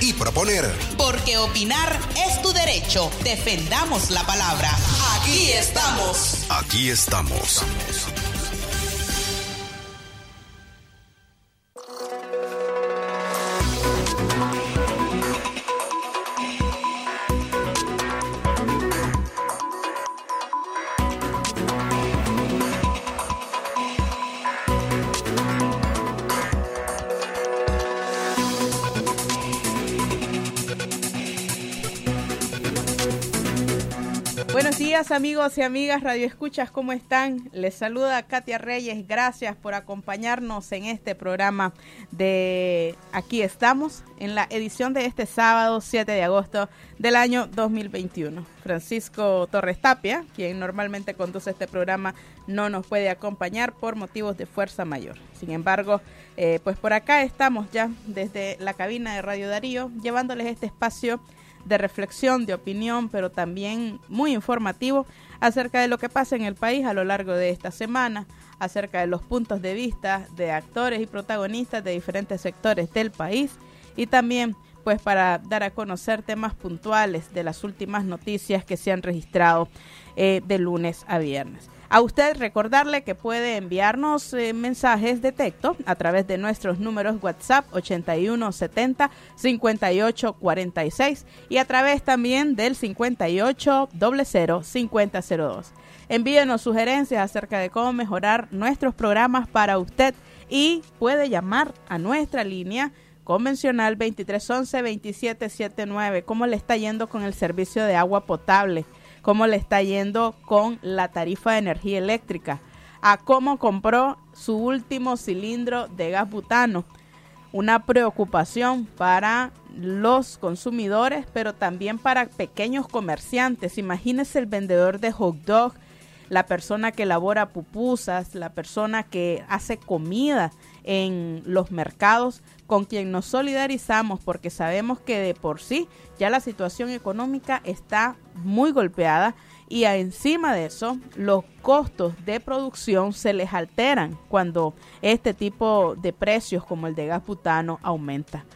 y proponer. Porque opinar es tu derecho. Defendamos la palabra. Aquí estamos. Aquí estamos. Amigos y amigas Radio Escuchas, ¿cómo están? Les saluda Katia Reyes, gracias por acompañarnos en este programa de Aquí estamos, en la edición de este sábado 7 de agosto del año 2021. Francisco Torres Tapia, quien normalmente conduce este programa, no nos puede acompañar por motivos de fuerza mayor. Sin embargo, eh, pues por acá estamos ya desde la cabina de Radio Darío, llevándoles este espacio de reflexión, de opinión, pero también muy informativo acerca de lo que pasa en el país a lo largo de esta semana, acerca de los puntos de vista de actores y protagonistas de diferentes sectores del país y también pues para dar a conocer temas puntuales de las últimas noticias que se han registrado eh, de lunes a viernes. A usted recordarle que puede enviarnos eh, mensajes de texto a través de nuestros números WhatsApp 8170 5846 y a través también del 58 5002. Envíenos sugerencias acerca de cómo mejorar nuestros programas para usted y puede llamar a nuestra línea convencional 2311 2779. ¿Cómo le está yendo con el servicio de agua potable? Cómo le está yendo con la tarifa de energía eléctrica, a cómo compró su último cilindro de gas butano. Una preocupación para los consumidores, pero también para pequeños comerciantes. Imagínese el vendedor de hot dog, la persona que elabora pupusas, la persona que hace comida en los mercados, con quien nos solidarizamos porque sabemos que de por sí ya la situación económica está muy golpeada y encima de eso los costos de producción se les alteran cuando este tipo de precios como el de gas butano aumenta.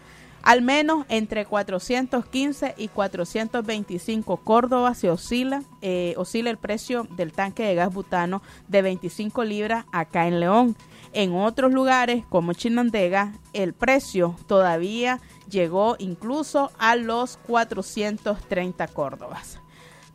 Al menos entre 415 y 425 Córdoba se oscila, eh, oscila el precio del tanque de gas butano de 25 libras acá en León. En otros lugares, como Chinandega, el precio todavía llegó incluso a los 430 córdobas.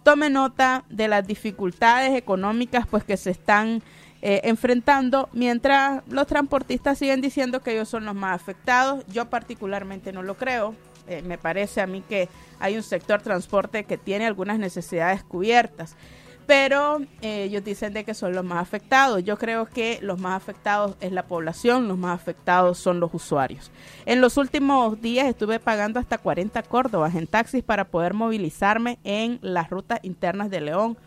Tome nota de las dificultades económicas pues, que se están eh, enfrentando, mientras los transportistas siguen diciendo que ellos son los más afectados. Yo particularmente no lo creo. Eh, me parece a mí que hay un sector transporte que tiene algunas necesidades cubiertas pero eh, ellos dicen de que son los más afectados. Yo creo que los más afectados es la población, los más afectados son los usuarios. En los últimos días estuve pagando hasta 40 córdobas en taxis para poder movilizarme en las rutas internas de León.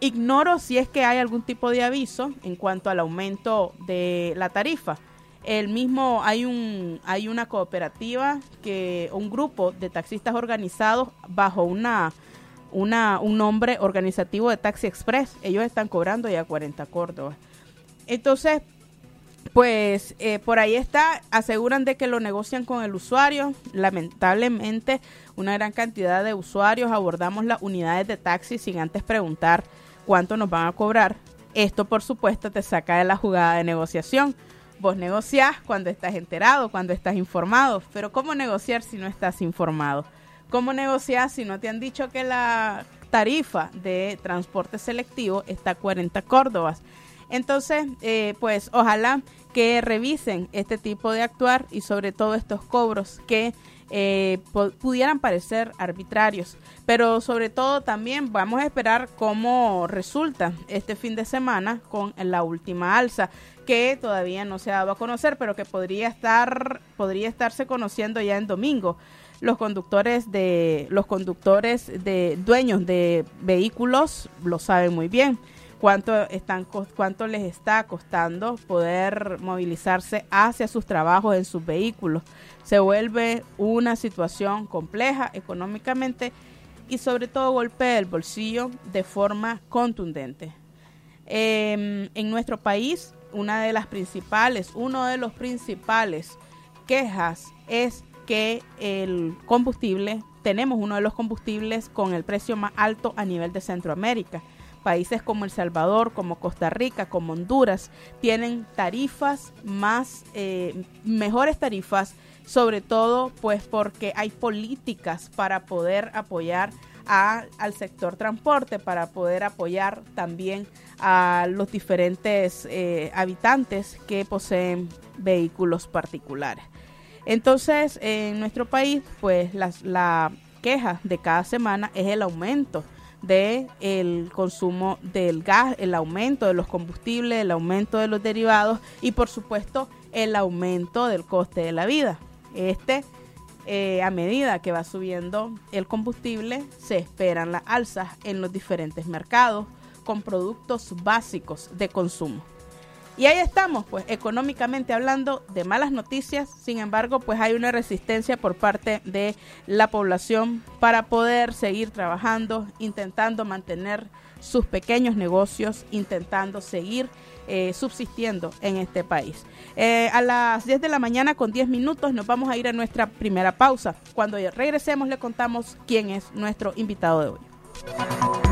Ignoro si es que hay algún tipo de aviso en cuanto al aumento de la tarifa. El mismo hay un hay una cooperativa que un grupo de taxistas organizados bajo una una, un nombre organizativo de Taxi Express. Ellos están cobrando ya 40 Córdoba. Entonces, pues eh, por ahí está, aseguran de que lo negocian con el usuario. Lamentablemente, una gran cantidad de usuarios abordamos las unidades de taxi sin antes preguntar cuánto nos van a cobrar. Esto, por supuesto, te saca de la jugada de negociación. Vos negociás cuando estás enterado, cuando estás informado, pero ¿cómo negociar si no estás informado? ¿Cómo negociar si no te han dicho que la tarifa de transporte selectivo está a 40 córdobas? Entonces, eh, pues ojalá que revisen este tipo de actuar y sobre todo estos cobros que eh, pudieran parecer arbitrarios. Pero sobre todo también vamos a esperar cómo resulta este fin de semana con la última alza que todavía no se ha dado a conocer, pero que podría estar podría estarse conociendo ya en domingo. Los conductores de los conductores de dueños de vehículos lo saben muy bien cuánto están cuánto les está costando poder movilizarse hacia sus trabajos en sus vehículos. Se vuelve una situación compleja económicamente y sobre todo golpea el bolsillo de forma contundente. Em, en nuestro país, una de las principales, uno de los principales quejas es que el combustible, tenemos uno de los combustibles con el precio más alto a nivel de Centroamérica. Países como El Salvador, como Costa Rica, como Honduras, tienen tarifas más, eh, mejores tarifas, sobre todo pues porque hay políticas para poder apoyar al sector transporte, para poder apoyar también a los diferentes eh, habitantes que poseen vehículos particulares. Entonces, en nuestro país, pues la queja de cada semana es el aumento de el consumo del gas, el aumento de los combustibles, el aumento de los derivados y por supuesto el aumento del coste de la vida. Este, eh, a medida que va subiendo el combustible, se esperan las alzas en los diferentes mercados con productos básicos de consumo. Y ahí estamos, pues económicamente hablando de malas noticias, sin embargo, pues hay una resistencia por parte de la población para poder seguir trabajando, intentando mantener sus pequeños negocios, intentando seguir eh, subsistiendo en este país. Eh, a las 10 de la mañana con 10 minutos nos vamos a ir a nuestra primera pausa. Cuando regresemos le contamos quién es nuestro invitado de hoy.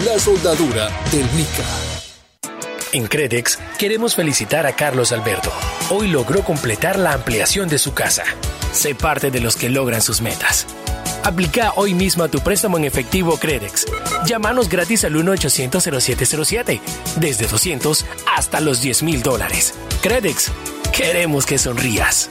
La soldadura del Nica. En Credex queremos felicitar a Carlos Alberto. Hoy logró completar la ampliación de su casa. Sé parte de los que logran sus metas. Aplica hoy mismo a tu préstamo en efectivo Credex. Llámanos gratis al 1-800-0707. Desde 200 hasta los 10 mil dólares. Credex. Queremos que sonrías.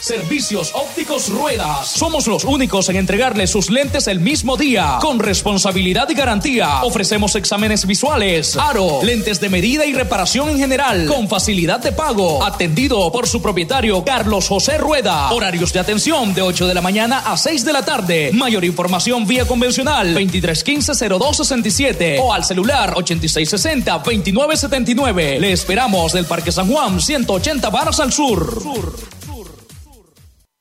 Servicios Ópticos Ruedas. Somos los únicos en entregarle sus lentes el mismo día, con responsabilidad y garantía. Ofrecemos exámenes visuales, aro, lentes de medida y reparación en general, con facilidad de pago. Atendido por su propietario Carlos José Rueda. Horarios de atención de 8 de la mañana a 6 de la tarde. Mayor información vía convencional 2315-0267 o al celular 8660-2979. Le esperamos del Parque San Juan, 180 Barras al sur.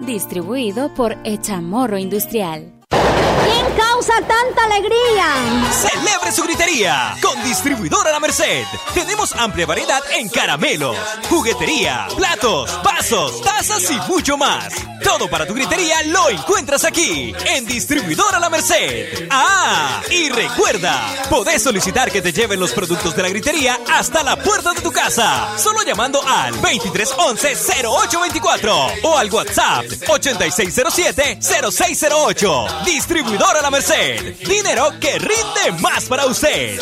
distribuido por Echamorro Industrial. ¿Quién causa tanta alegría? Celebre su gritería con Distribuidora La Merced. Tenemos amplia variedad en caramelos, juguetería, platos, vasos, tazas y mucho más. Todo para tu gritería lo encuentras aquí, en Distribuidora La Merced. Ah, y recuerda, podés solicitar que te lleven los productos de la gritería hasta la puerta de tu casa, solo llamando al 2311-0824 o al WhatsApp 8607-0608. Distribuidora La Merced, dinero que rinde más para usted.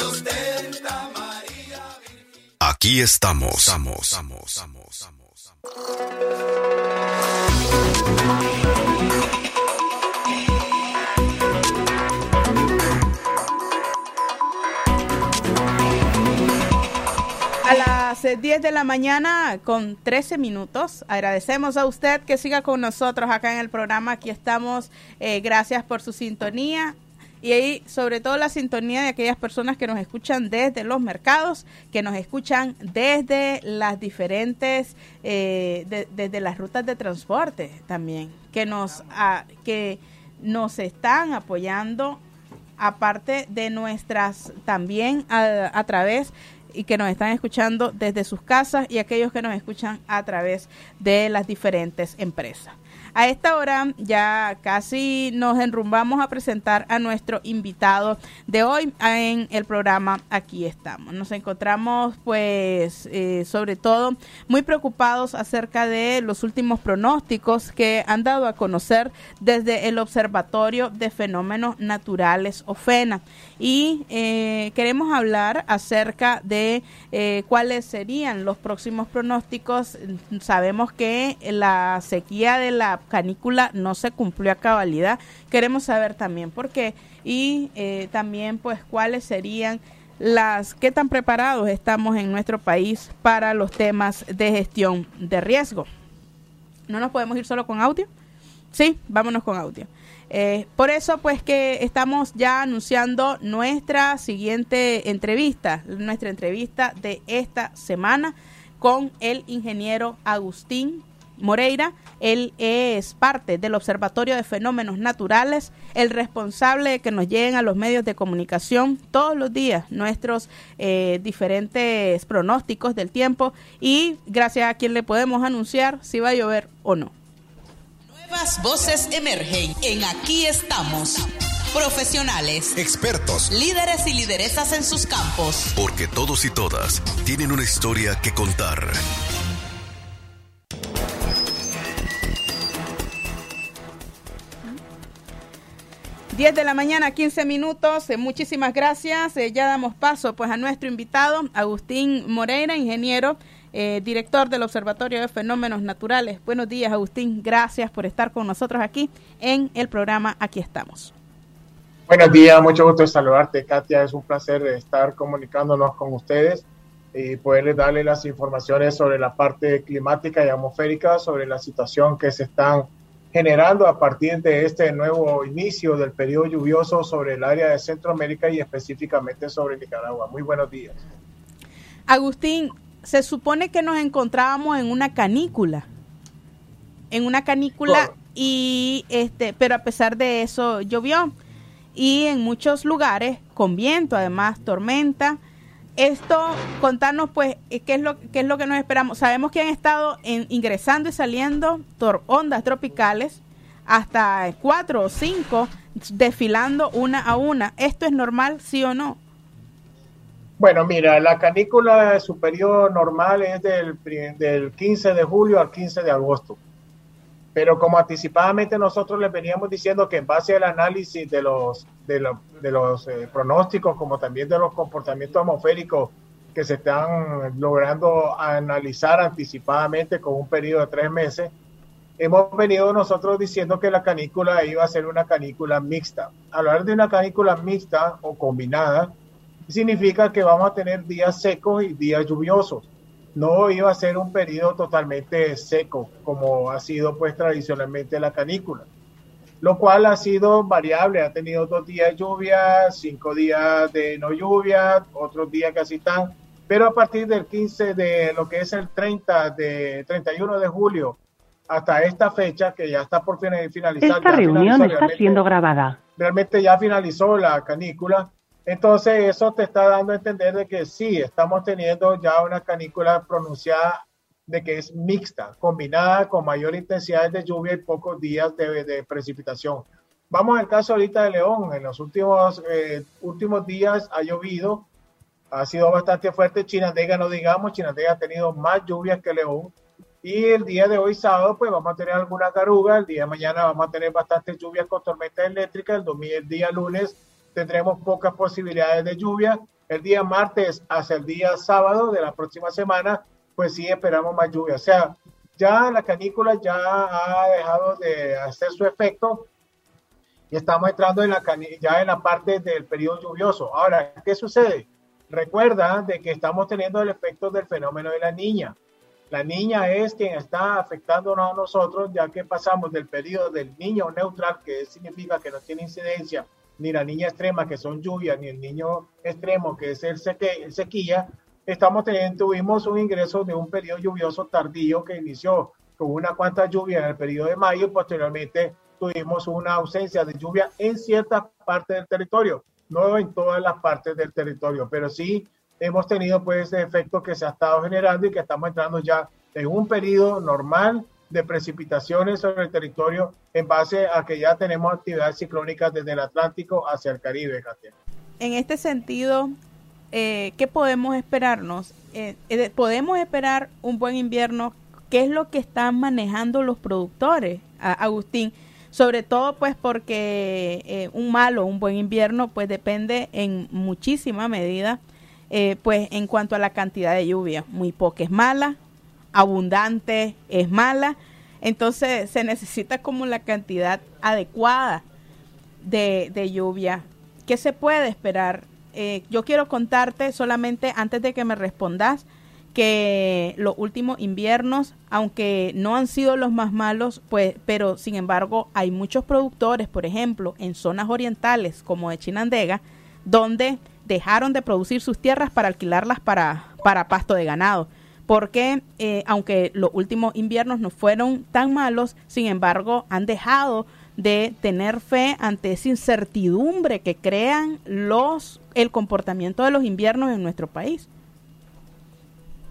Aquí estamos. A las 10 de la mañana con 13 minutos. Agradecemos a usted que siga con nosotros acá en el programa. Aquí estamos. Eh, gracias por su sintonía y ahí, sobre todo la sintonía de aquellas personas que nos escuchan desde los mercados, que nos escuchan desde las diferentes, eh, desde las rutas de transporte también, que nos, que nos están apoyando aparte de nuestras también a, a, través y que nos están escuchando desde sus casas y aquellos que nos escuchan a través de las diferentes empresas. A esta hora ya casi nos enrumbamos a presentar a nuestro invitado de hoy en el programa Aquí estamos. Nos encontramos pues eh, sobre todo muy preocupados acerca de los últimos pronósticos que han dado a conocer desde el Observatorio de Fenómenos Naturales OFENA y eh, queremos hablar acerca de eh, cuáles serían los próximos pronósticos. Sabemos que la sequía de la canícula no se cumplió a cabalidad. Queremos saber también por qué y eh, también pues cuáles serían las qué tan preparados estamos en nuestro país para los temas de gestión de riesgo. No nos podemos ir solo con audio. Sí, vámonos con audio. Eh, por eso, pues que estamos ya anunciando nuestra siguiente entrevista, nuestra entrevista de esta semana con el ingeniero Agustín Moreira. Él es parte del Observatorio de Fenómenos Naturales, el responsable de que nos lleguen a los medios de comunicación todos los días nuestros eh, diferentes pronósticos del tiempo y gracias a quien le podemos anunciar si va a llover o no. Nuevas voces emergen en Aquí estamos. Profesionales, expertos, líderes y lideresas en sus campos. Porque todos y todas tienen una historia que contar. Diez de la mañana, 15 minutos. Eh, muchísimas gracias. Eh, ya damos paso pues a nuestro invitado, Agustín Moreira, ingeniero eh, director del Observatorio de Fenómenos Naturales. Buenos días, Agustín. Gracias por estar con nosotros aquí en el programa Aquí estamos. Buenos días, mucho gusto saludarte, Katia. Es un placer estar comunicándonos con ustedes y poderles darle las informaciones sobre la parte climática y atmosférica, sobre la situación que se están generando a partir de este nuevo inicio del periodo lluvioso sobre el área de Centroamérica y específicamente sobre Nicaragua. Muy buenos días. Agustín, se supone que nos encontrábamos en una canícula. En una canícula y este, pero a pesar de eso llovió y en muchos lugares con viento, además tormenta. Esto, contarnos pues qué es lo qué es lo que nos esperamos. Sabemos que han estado ingresando y saliendo ondas tropicales hasta cuatro o cinco desfilando una a una. ¿Esto es normal, sí o no? Bueno, mira, la canícula superior normal es del, del 15 de julio al 15 de agosto. Pero como anticipadamente nosotros les veníamos diciendo que en base al análisis de los, de, los eh, pronósticos, como también de los comportamientos atmosféricos que se están logrando analizar anticipadamente con un periodo de tres meses, hemos venido nosotros diciendo que la canícula iba a ser una canícula mixta. Hablar de una canícula mixta o combinada significa que vamos a tener días secos y días lluviosos. No iba a ser un periodo totalmente seco, como ha sido pues tradicionalmente la canícula, lo cual ha sido variable, ha tenido dos días de lluvia, cinco días de no lluvia, otros días casi tan, pero a partir del 15 de lo que es el 30 de 31 de julio hasta esta fecha que ya está por finalizar. Esta reunión está siendo grabada. Realmente ya finalizó la canícula entonces eso te está dando a entender de que sí, estamos teniendo ya una canícula pronunciada de que es mixta, combinada con mayor intensidad de lluvia y pocos días de, precipitación. Vamos al caso ahorita de León. En los últimos, eh, últimos días ha llovido, ha sido bastante fuerte. Chinandega no digamos, Chinandega ha tenido más lluvias que León. Y el día de hoy, sábado, pues vamos a tener alguna caruga. El día de mañana vamos a tener bastantes lluvias con tormenta eléctrica. El, el día lunes tendremos pocas posibilidades de lluvia. El día martes hasta el día sábado de la próxima semana, pues sí esperamos más lluvia. O sea, ya la canícula ya ha dejado de hacer su efecto y estamos entrando ya en la parte del periodo lluvioso. Ahora, ¿qué sucede? Recuerda de que estamos teniendo el efecto del fenómeno de la niña. La niña es quien está afectándonos a nosotros, ya que pasamos del periodo del niño neutral, que significa que no tiene incidencia, ni la niña extrema, que son lluvias, ni el niño extremo, que es el, seque, sequía. Estamos teniendo, tuvimos un ingreso de un periodo lluvioso tardío que inició con una cuanta lluvia en el periodo de mayo y posteriormente tuvimos una ausencia de lluvia en ciertas partes del territorio, no en todas las partes del territorio, pero sí hemos tenido pues ese efecto que se ha estado generando y que estamos entrando ya en un periodo normal de precipitaciones sobre el territorio en base a que ya tenemos actividades ciclónicas desde el Atlántico hacia el Caribe. En este sentido, eh, ¿qué podemos esperarnos? Eh, eh, ¿Podemos esperar un buen invierno? ¿Qué es lo que están manejando los productores, Agustín? Sobre todo pues porque un malo, un buen invierno pues depende en muchísima medida eh, pues en cuanto a la cantidad de lluvia, muy poca es mala, abundante es mala, entonces se necesita como la cantidad adecuada de, lluvia. ¿Qué se puede esperar? Eh, yo quiero contarte solamente antes de que me respondas que los últimos inviernos, aunque no han sido los más malos, pues, pero sin embargo hay muchos productores, por ejemplo, en zonas orientales como de Chinandega, donde dejaron de producir sus tierras para alquilarlas para, para pasto de ganado. Porque eh, aunque los últimos inviernos no fueron tan malos, sin embargo han dejado de tener fe ante esa incertidumbre que crean los el comportamiento de los inviernos en nuestro país.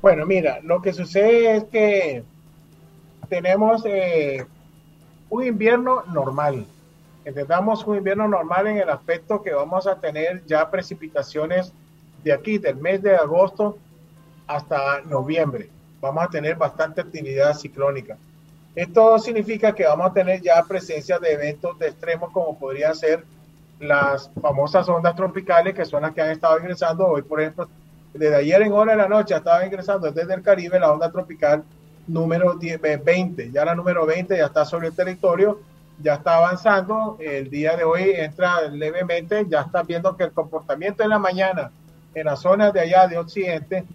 Bueno, mira, lo que sucede es que tenemos eh, un invierno normal entendamos un invierno normal en el aspecto que vamos a tener ya precipitaciones de aquí, del mes de agosto hasta noviembre. Vamos a tener bastante actividad ciclónica. Esto significa que vamos a tener ya presencia de eventos de extremos como podrían ser las famosas ondas tropicales que son las que han estado ingresando hoy, por ejemplo, desde ayer en hora de la noche estaba ingresando desde el Caribe la onda tropical número 20, ya la número 20 ya está sobre el territorio ya está avanzando. El día de hoy entra levemente, ya está viendo que el comportamiento en la mañana en las zonas de allá de Occidente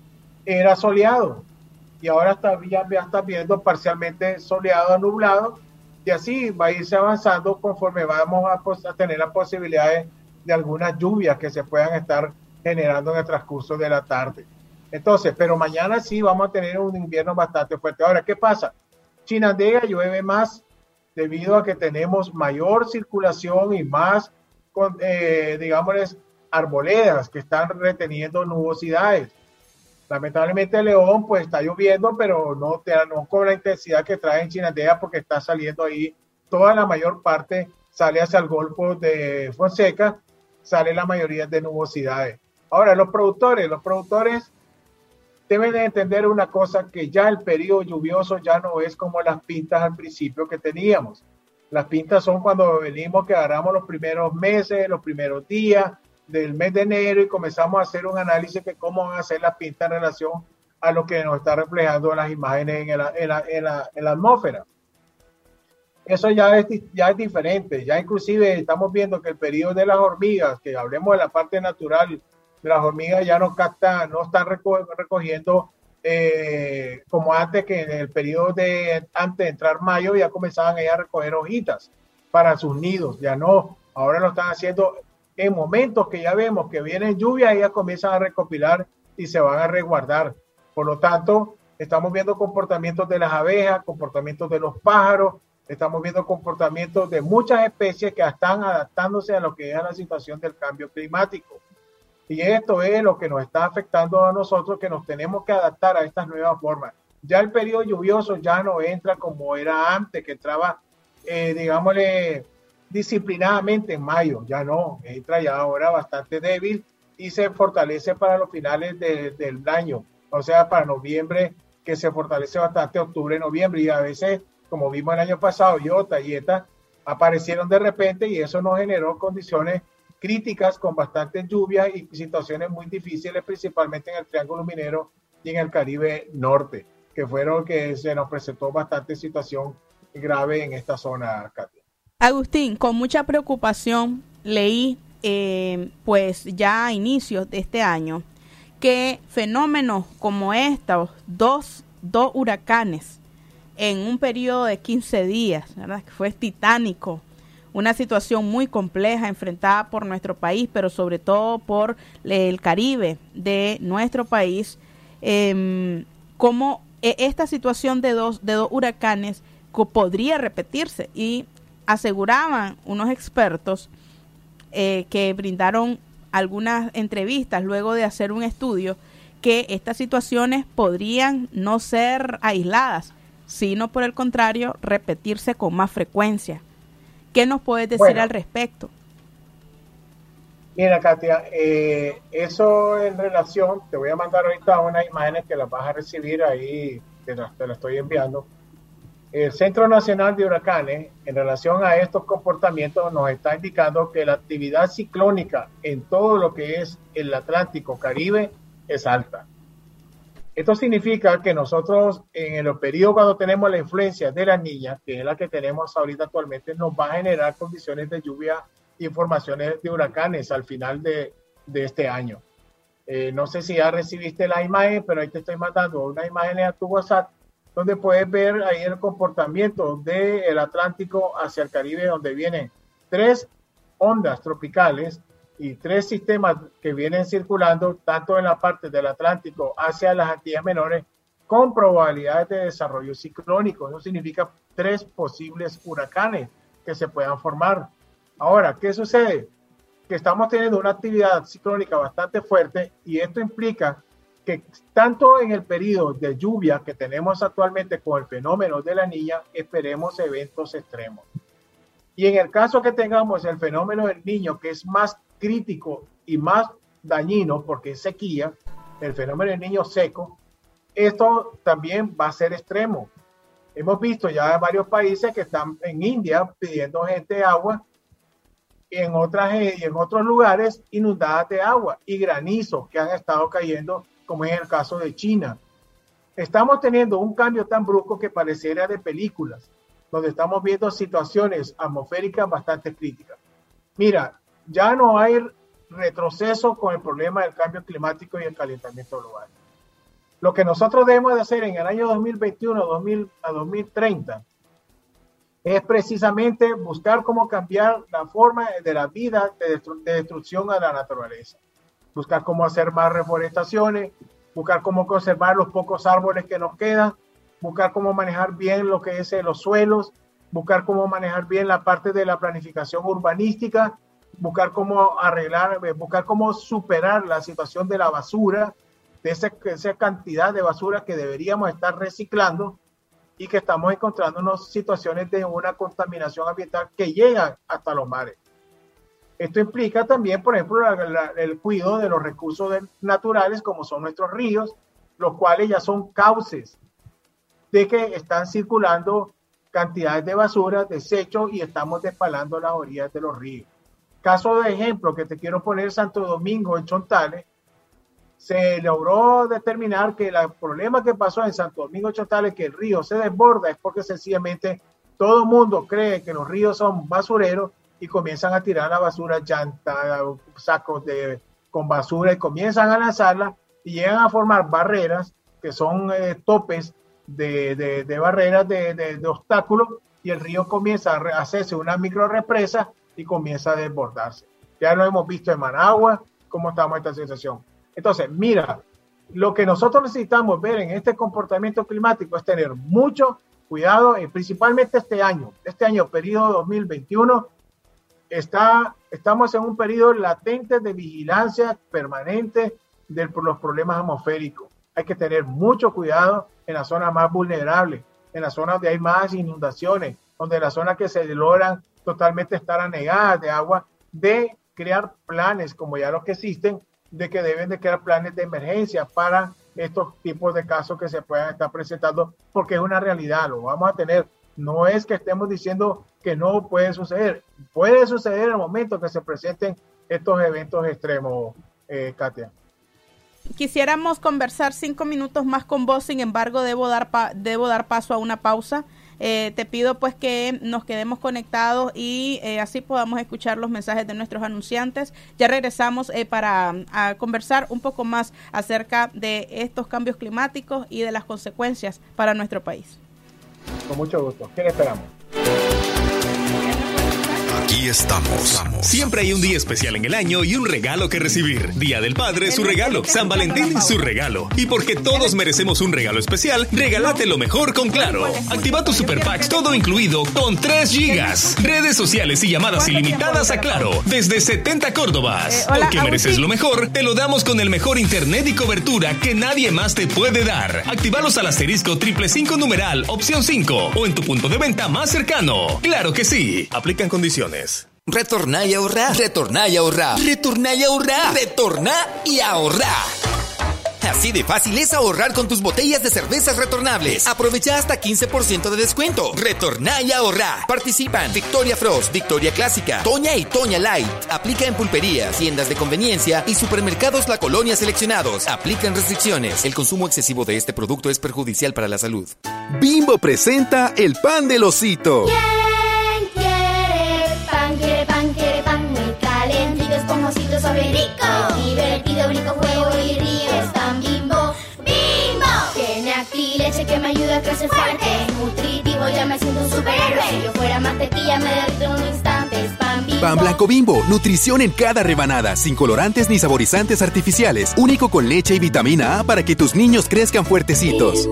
era soleado y ahora está, ya, está viendo parcialmente soleado a nublado y así va a irse avanzando conforme vamos a, pues, tener las posibilidades de algunas lluvias que se puedan estar generando en el transcurso de la tarde. Entonces, pero mañana sí vamos a tener un invierno bastante fuerte. Ahora, ¿qué pasa? Chinandega llueve más debido a que tenemos mayor circulación y más, eh, digamos, arboledas que están reteniendo nubosidades. Lamentablemente León pues está lloviendo, pero no, no con la intensidad que trae en Chinandega porque está saliendo ahí, toda la mayor parte sale hacia el Golfo de Fonseca, sale la mayoría de nubosidades. Ahora, los productores, los productores deben de entender una cosa, que ya el periodo lluvioso ya no es como las pintas al principio que teníamos. Las pintas son cuando venimos que agarramos los primeros meses, los primeros días del mes de enero y comenzamos a hacer un análisis de cómo van a ser las pintas en relación a lo que nos está reflejando las imágenes en la, en la, en la, en la atmósfera. Eso ya es, ya es diferente, ya inclusive estamos viendo que el periodo de las hormigas, que hablemos de la parte natural las hormigas ya no captan, no están recogiendo eh, como antes que en el periodo de antes de entrar mayo ya comenzaban ellas a recoger hojitas para sus nidos, ya no, ahora lo están haciendo en momentos que ya vemos que viene lluvia, ellas comienzan a recopilar y se van a resguardar. Por lo tanto, estamos viendo comportamientos de las abejas, comportamientos de los pájaros, estamos viendo comportamientos de muchas especies que están adaptándose a lo que es la situación del cambio climático. Y esto es lo que nos está afectando a nosotros, que nos tenemos que adaptar a estas nuevas formas. Ya el periodo lluvioso ya no entra como era antes, que entraba, eh, digámosle, disciplinadamente en mayo, ya no, entra ya ahora bastante débil y se fortalece para los finales del año, o sea, para noviembre, que se fortalece bastante octubre, noviembre, y a veces, como vimos el año pasado, Iota y ETA aparecieron de repente y eso nos generó condiciones críticas con bastante lluvia y situaciones muy difíciles, principalmente en el Triángulo Minero y en el Caribe Norte, que fueron que se nos presentó bastante situación grave en esta zona, Katia. Agustín, con mucha preocupación leí, eh, pues ya a inicios de este año, que fenómenos como estos, dos, dos huracanes en un periodo de 15 días, ¿verdad? que fue titánico, una situación muy compleja enfrentada por nuestro país, pero sobre todo por el Caribe de nuestro país, eh, como esta situación de dos, de dos huracanes podría repetirse y aseguraban unos expertos eh, que brindaron algunas entrevistas luego de hacer un estudio que estas situaciones podrían no ser aisladas, sino por el contrario repetirse con más frecuencia. ¿Qué nos puedes decir al respecto? Mira, Katia, eh, eso en relación, te voy a mandar ahorita unas imágenes que las vas a recibir ahí, te las, te estoy enviando. El Centro Nacional de Huracanes, en relación a estos comportamientos, nos está indicando que la actividad ciclónica en todo lo que es el Atlántico Caribe es alta. Esto significa que nosotros en el periodo cuando tenemos la influencia de la niña, que es la que tenemos ahorita actualmente, nos va a generar condiciones de lluvia informaciones de huracanes al final de, de este año. Eh, no sé si ya recibiste la imagen, pero ahí te estoy mandando una imagen a tu WhatsApp donde puedes ver ahí el comportamiento del Atlántico hacia el Caribe, donde vienen tres ondas tropicales y tres sistemas que vienen circulando tanto en la parte del Atlántico hacia las Antillas Menores con probabilidades de desarrollo ciclónico. Eso significa tres posibles huracanes que se puedan formar. Ahora, ¿qué sucede? Que estamos teniendo una actividad ciclónica bastante fuerte y esto implica que tanto en el periodo de lluvia que tenemos actualmente con el fenómeno de la niña, esperemos eventos extremos. Y en el caso que tengamos el fenómeno del niño, que es más crítico y más dañino porque es sequía, el fenómeno del niño seco, esto también va a ser extremo. Hemos visto ya varios países que están en India pidiendo gente agua en otras en otros lugares inundadas de agua y granizos que han estado cayendo, como en el caso de China. Estamos teniendo un cambio tan brusco que pareciera de películas, donde estamos viendo situaciones atmosféricas bastante críticas. Mira, ya no hay retroceso con el problema del cambio climático y el calentamiento global. Lo que nosotros debemos de hacer en el año 2021 2000, a 2030 es precisamente buscar cómo cambiar la forma de la vida de, destrucción a la naturaleza. Buscar cómo hacer más reforestaciones, buscar cómo conservar los pocos árboles que nos quedan, buscar cómo manejar bien lo que es eh, los suelos, buscar cómo manejar bien la parte de la planificación urbanística, buscar cómo arreglar, eh, buscar cómo superar la situación de la basura, de esa, cantidad de basura que deberíamos estar reciclando y que estamos encontrándonos situaciones de una contaminación ambiental que llegan hasta los mares. Esto implica también, por ejemplo, el cuidado de los recursos naturales como son nuestros ríos, los cuales ya son cauces de que están circulando cantidades de basura, desechos y estamos despalando las orillas de los ríos. Caso de ejemplo que te quiero poner Santo Domingo en Chontales, se logró determinar que el problema que pasó en Santo Domingo Chontales, que el río se desborda, es porque sencillamente todo el mundo cree que los ríos son basureros y comienzan a tirar la basura, llanta, sacos de, con basura y comienzan a lanzarla y llegan a formar barreras que son eh, topes de, de, de barreras de, obstáculos y el río comienza a hacerse una micro represa y comienza a desbordarse. Ya lo hemos visto en Managua, cómo estamos esta situación. Entonces, mira, lo que nosotros necesitamos ver en este comportamiento climático es tener mucho cuidado, y principalmente este año, este año, periodo 2021, está, estamos en un periodo latente de vigilancia permanente de los problemas atmosféricos. Hay que tener mucho cuidado en las zonas más vulnerables, en las zonas donde hay más inundaciones, donde las zonas que se logran totalmente estar anegadas de agua, de crear planes como ya los que existen de que deben de crear planes de emergencia para estos tipos de casos que se puedan estar presentando, porque es una realidad, lo vamos a tener. No es que estemos diciendo que no puede suceder, puede suceder en el momento que se presenten estos eventos extremos, eh, Katia. Quisiéramos conversar cinco minutos más con vos, sin embargo, debo dar, debo dar paso a una pausa. Eh, te pido pues que nos quedemos conectados y eh, así podamos escuchar los mensajes de nuestros anunciantes. Ya regresamos eh, para conversar un poco más acerca de estos cambios climáticos y de las consecuencias para nuestro país. Con mucho gusto. ¿Quién esperamos? Aquí estamos. Siempre hay un día especial en el año y un regalo que recibir. Día del Padre, su regalo. San Valentín, su regalo. Y porque todos merecemos un regalo especial, regálate lo mejor con Claro. Activa tu Super Packs todo incluido con 3 gigas. Redes sociales y llamadas ilimitadas a Claro. Desde 70 Córdobas. Porque mereces lo mejor, te lo damos con el mejor internet y cobertura que nadie más te puede dar. Actívalos al asterisco triple 5 numeral, opción 5 o en tu punto de venta más cercano. Claro que sí. Aplican condiciones. Retorná y ahorrar. Retorná y ahorrar. Retorná y ahorrar. Retorná y ahorrar. Así de fácil es ahorrar con tus botellas de cervezas retornables. Aprovecha hasta 15% de descuento. Retorná y ahorrar. Participan Victoria Frost, Victoria Clásica, Toña y Toña Light. Aplica en pulperías, tiendas de conveniencia y supermercados La Colonia seleccionados. Aplican restricciones. El consumo excesivo de este producto es perjudicial para la salud. Bimbo presenta el pan del osito. ¿Quién Divertido, brinco, juego y río. Es pan bimbo, bimbo. Tiene acti leche que me ayuda a crecer fuerte. Es nutritivo, ya me siento un superhéroe. Si yo fuera mantequilla, me derrito en un instante. Es pan bimbo. Pan blanco bimbo, nutrición en cada rebanada, sin colorantes ni saborizantes artificiales, único con leche y vitamina A para que tus niños crezcan fuertecitos.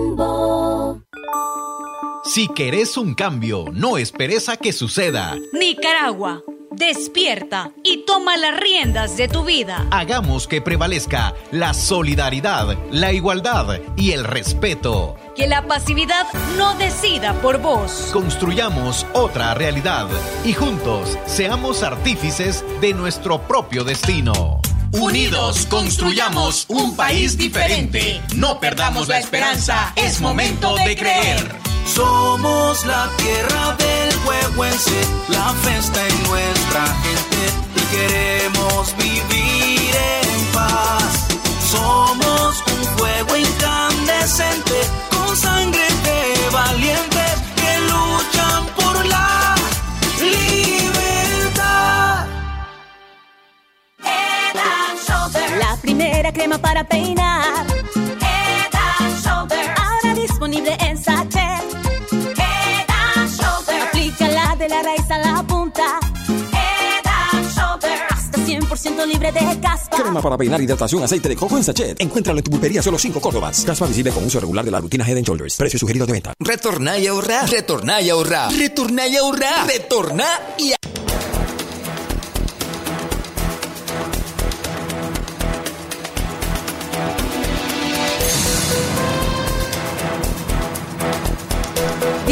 Si querés un cambio, no esperes a que suceda. Nicaragua, despierta y toma las riendas de tu vida. Hagamos que prevalezca la solidaridad, la igualdad y el respeto. Que la pasividad no decida por vos. Construyamos otra realidad y juntos seamos artífices de nuestro propio destino. Unidos construyamos un país diferente. No perdamos la esperanza, es momento de creer. Somos la tierra del huehuense, la festa en nuestra gente y queremos vivir en paz. Somos un fuego incandescente con sangre libre de caspa. Crema para peinar hidratación aceite de coco en sachet. Encuéntralo en tu pulpería solo 5 Córdobas. Caspa visible con uso regular de la rutina Head Shoulders. Precio sugerido de venta. Retorná y ahorrar. Retorná y ahorrar. Retorná y ahorrar. Retorná y ahorrar.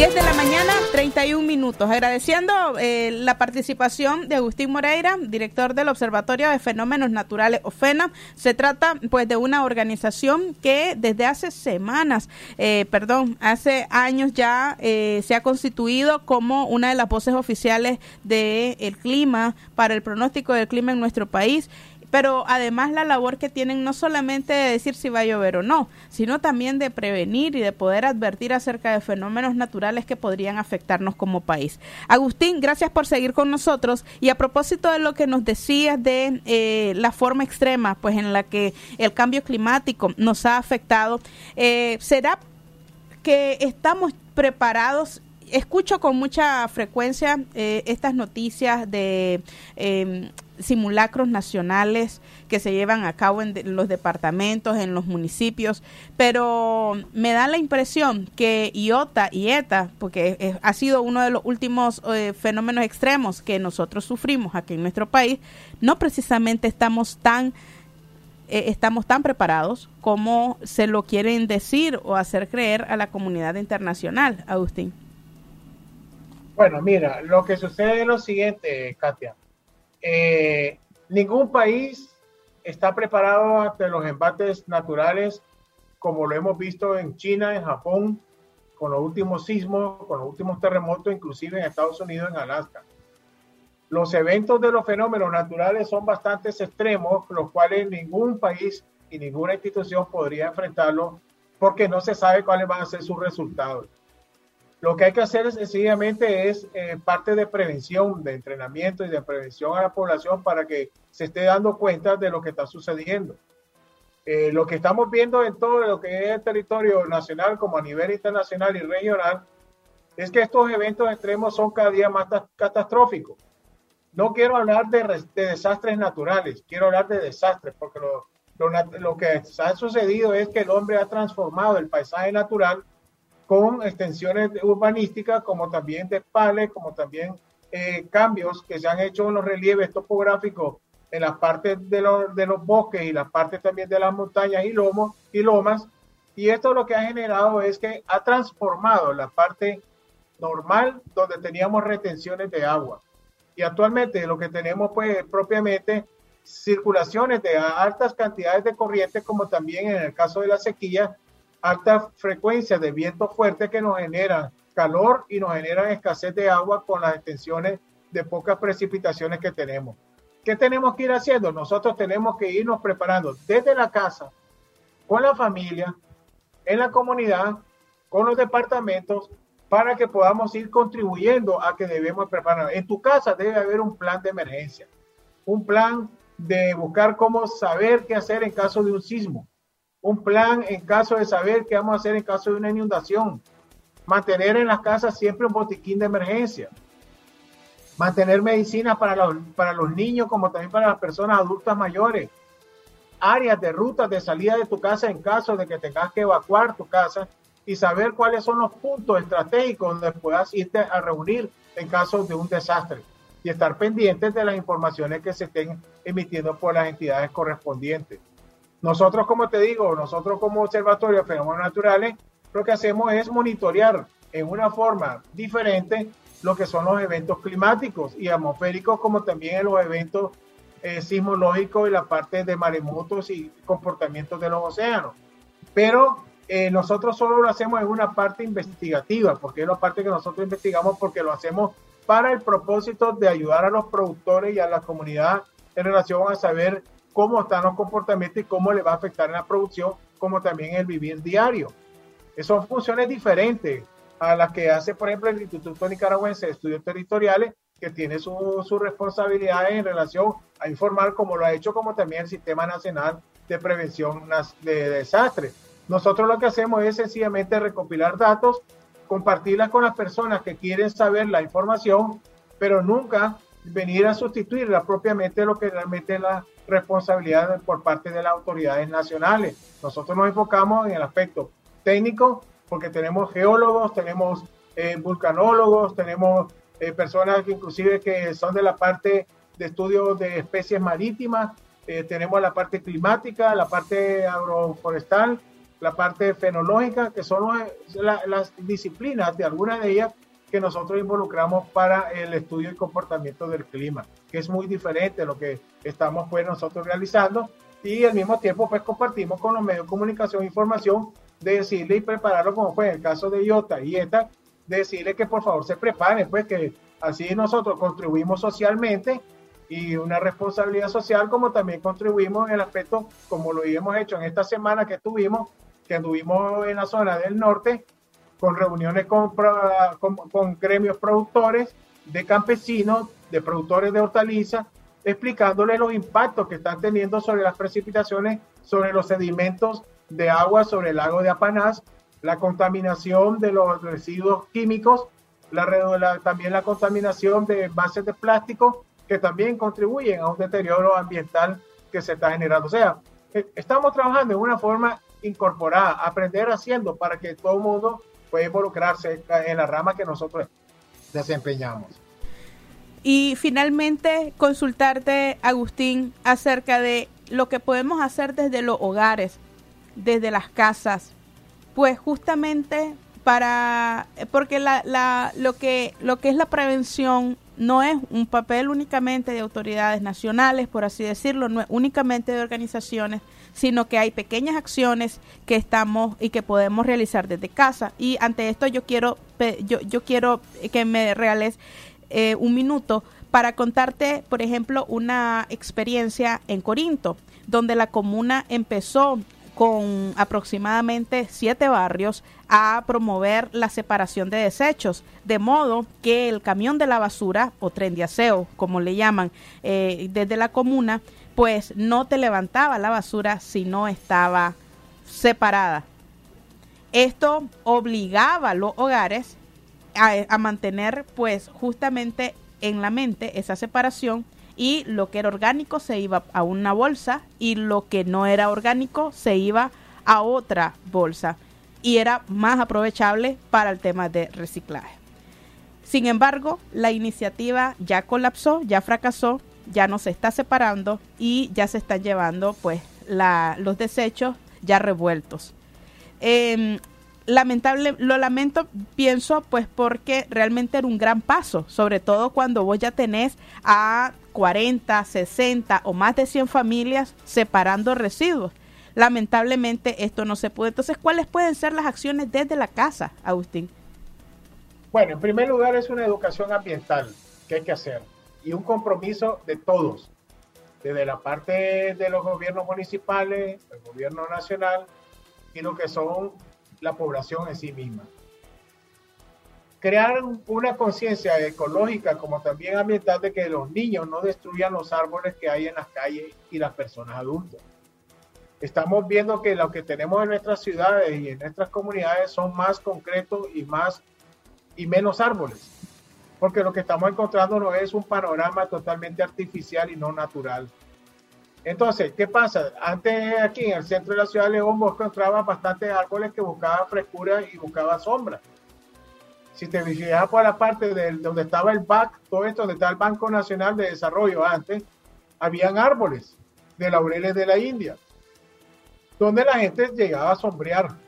10 de la mañana, 31 minutos. Agradeciendo eh, la participación de Agustín Moreira, director del Observatorio de Fenómenos Naturales, OFENA. Se trata pues de una organización que desde hace semanas, eh, perdón, hace años ya eh, se ha constituido como una de las voces oficiales del clima para el pronóstico del clima en nuestro país pero además la labor que tienen no solamente de decir si va a llover o no, sino también de prevenir y de poder advertir acerca de fenómenos naturales que podrían afectarnos como país. Agustín, gracias por seguir con nosotros y a propósito de lo que nos decías de eh, la forma extrema, pues en la que el cambio climático nos ha afectado, eh, ¿será que estamos preparados escucho con mucha frecuencia eh, estas noticias de eh, simulacros nacionales que se llevan a cabo en los departamentos, en los municipios, pero me da la impresión que IOTA y ETA, porque ha sido uno de los últimos eh, fenómenos extremos que nosotros sufrimos aquí en nuestro país, no precisamente estamos tan eh, estamos tan preparados como se lo quieren decir o hacer creer a la comunidad internacional, Agustín. Bueno, mira, lo que sucede es lo siguiente, Katia. Eh, ningún país está preparado ante los embates naturales como lo hemos visto en China, en Japón, con los últimos sismos, con los últimos terremotos, inclusive en Estados Unidos, en Alaska. Los eventos de los fenómenos naturales son bastante extremos, los cuales ningún país y ninguna institución podría enfrentarlos porque no se sabe cuáles van a ser sus resultados. Lo que hay que hacer sencillamente es eh, parte de prevención, de entrenamiento y de prevención a la población para que se esté dando cuenta de lo que está sucediendo. Eh, lo que estamos viendo en todo lo que es el territorio nacional como a nivel internacional y regional es que estos eventos extremos son cada día más catastróficos. No quiero hablar de, desastres naturales, quiero hablar de desastres, porque lo, lo, que ha sucedido es que el hombre ha transformado el paisaje natural con extensiones urbanísticas, como también de pales, como también eh, cambios que se han hecho en los relieves topográficos en las partes de, de los bosques y las partes también de las montañas y, lomos, y lomas. Y esto lo que ha generado es que ha transformado la parte normal donde teníamos retenciones de agua. Y actualmente lo que tenemos pues propiamente circulaciones de altas cantidades de corriente, como también en el caso de la sequía, alta frecuencia de viento fuerte que nos generan calor y nos generan escasez de agua con las extensiones de pocas precipitaciones que tenemos. ¿Qué tenemos que ir haciendo? Nosotros tenemos que irnos preparando desde la casa, con la familia, en la comunidad, con los departamentos, para que podamos ir contribuyendo a que debemos preparar. En tu casa debe haber un plan de emergencia, un plan de buscar cómo saber qué hacer en caso de un sismo, un plan en caso de saber qué vamos a hacer en caso de una inundación, mantener en las casas siempre un botiquín de emergencia, mantener medicina para los, para los niños como también para las personas adultas mayores, áreas de rutas de salida de tu casa en caso de que tengas que evacuar tu casa y saber cuáles son los puntos estratégicos donde puedas irte a reunir en caso de un desastre. Y estar pendientes de las informaciones que se estén emitiendo por las entidades correspondientes. Nosotros, como te digo, nosotros como Observatorio de Fenómenos Naturales, lo que hacemos es monitorear en una forma diferente lo que son los eventos climáticos y atmosféricos, como también los eventos eh, sismológicos y la parte de maremotos y comportamientos de los océanos. Pero eh, nosotros solo lo hacemos en una parte investigativa, porque es la parte que nosotros investigamos porque lo hacemos para el propósito de ayudar a los productores y a la comunidad en relación a saber cómo están los comportamientos y cómo le va a afectar en la producción, como también el vivir diario. Son funciones diferentes a las que hace, por ejemplo, el Instituto Nicaragüense de Estudios Territoriales, que tiene sus su responsabilidades en relación a informar, como lo ha hecho, como también el Sistema Nacional de Prevención de Desastres. Nosotros lo que hacemos es sencillamente recopilar datos compartirlas con las personas que quieren saber la información, pero nunca venir a sustituirla propiamente lo que realmente es la responsabilidad por parte de las autoridades nacionales. Nosotros nos enfocamos en el aspecto técnico porque tenemos geólogos, tenemos eh, vulcanólogos, tenemos eh, personas que inclusive que son de la parte de estudios de especies marítimas, eh, tenemos la parte climática, la parte agroforestal, la parte fenológica, que son las disciplinas de algunas de ellas que nosotros involucramos para el estudio y comportamiento del clima, que es muy diferente a lo que estamos pues nosotros realizando. Y al mismo tiempo pues compartimos con los medios de comunicación información de decirle y prepararlo como fue en el caso de IOTA y ETA, de decirle que por favor se preparen, pues que así nosotros contribuimos socialmente y una responsabilidad social como también contribuimos en el aspecto como lo hemos hecho en esta semana que tuvimos que anduvimos en la zona del norte con reuniones con, con, gremios productores de campesinos, de productores de hortalizas, explicándoles los impactos que están teniendo sobre las precipitaciones, sobre los sedimentos de agua sobre el lago de Apanás, la contaminación de los residuos químicos, la, también la contaminación de bases de plástico que también contribuyen a un deterioro ambiental que se está generando. O sea, eh, estamos trabajando en una forma incorporada, aprender haciendo para que todo el mundo involucrarse en la rama que nosotros desempeñamos. Y finalmente consultarte, Agustín, acerca de lo que podemos hacer desde los hogares, desde las casas, pues justamente para, porque la, la, lo, que, lo que es la prevención no es un papel únicamente de autoridades nacionales, por así decirlo, no es únicamente de organizaciones, sino que hay pequeñas acciones que estamos y que podemos realizar desde casa. Y ante esto yo quiero, yo, yo quiero que me regales eh, un minuto para contarte, por ejemplo, una experiencia en Corinto, donde la comuna empezó con aproximadamente siete barrios a promover la separación de desechos, de modo que el camión de la basura o tren de aseo, como le llaman eh, desde la comuna, pues no te levantaba la basura si no estaba separada. Esto obligaba a los hogares a, a mantener pues justamente en la mente esa separación y lo que era orgánico se iba a una bolsa y lo que no era orgánico se iba a otra bolsa y era más aprovechable para el tema de reciclaje. Sin embargo, la iniciativa ya colapsó, ya fracasó, ya no se está separando y ya se están llevando pues la, los desechos ya revueltos. Em, lamentable, lo lamento, pienso, pues porque realmente era un gran paso, sobre todo cuando vos ya tenés a 40, 60 o más de 100 familias separando residuos. Lamentablemente esto no se puede. Entonces, ¿cuáles pueden ser las acciones desde la casa, Agustín? Bueno, en primer lugar es una educación ambiental que hay que hacer y un compromiso de todos, desde la parte de los gobiernos municipales, el gobierno nacional y lo que son la población en sí misma. Crear una conciencia ecológica como también ambiental de que los niños no destruyan los árboles que hay en las calles y las personas adultas. Estamos viendo que lo que tenemos en nuestras ciudades y en nuestras comunidades son más concretos y más y menos árboles. Porque lo que estamos encontrando no es un panorama totalmente artificial y no natural. Entonces, ¿qué pasa? Antes aquí en el centro de la ciudad de León vos encontrabas bastantes árboles que buscaban frescura y buscaban sombra. Si te fijas por la parte de donde estaba el BAC, todo esto, donde está el Banco Nacional de Desarrollo antes, habían árboles de laureles de la India, donde la gente llegaba a sombrear.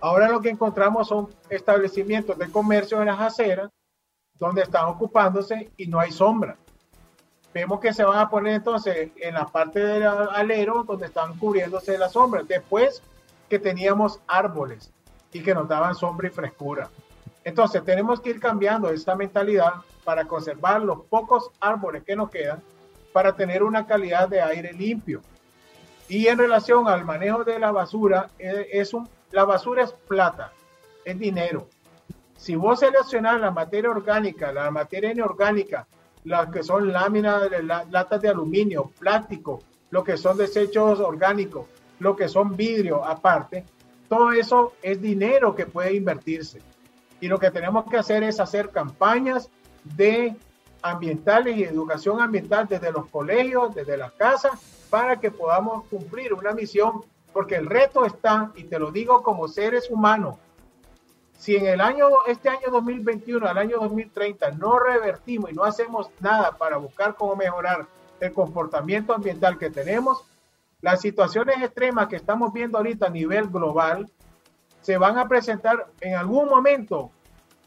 Ahora lo que encontramos son establecimientos de comercio en las aceras, donde están ocupándose y no hay sombra vemos que se van a poner entonces en la parte del alero donde están cubriéndose la sombra. Después que teníamos árboles y que nos daban sombra y frescura. Entonces tenemos que ir cambiando esta mentalidad para conservar los pocos árboles que nos quedan para tener una calidad de aire limpio. Y en relación al manejo de la basura, eh, es un, la basura es plata, es dinero. Si vos seleccionas la materia orgánica, la materia inorgánica las que son láminas, latas de aluminio, plástico, lo que son desechos orgánicos, lo que son vidrio aparte, todo eso es dinero que puede invertirse. Y lo que tenemos que hacer es hacer campañas de ambientales y educación ambiental desde los colegios, desde las casas, para que podamos cumplir una misión, porque el reto está, y te lo digo como seres humanos, si en el año, este año 2021 al año 2030 no revertimos y no hacemos nada para buscar cómo mejorar el comportamiento ambiental que tenemos, las situaciones extremas que estamos viendo ahorita a nivel global se van a presentar en algún momento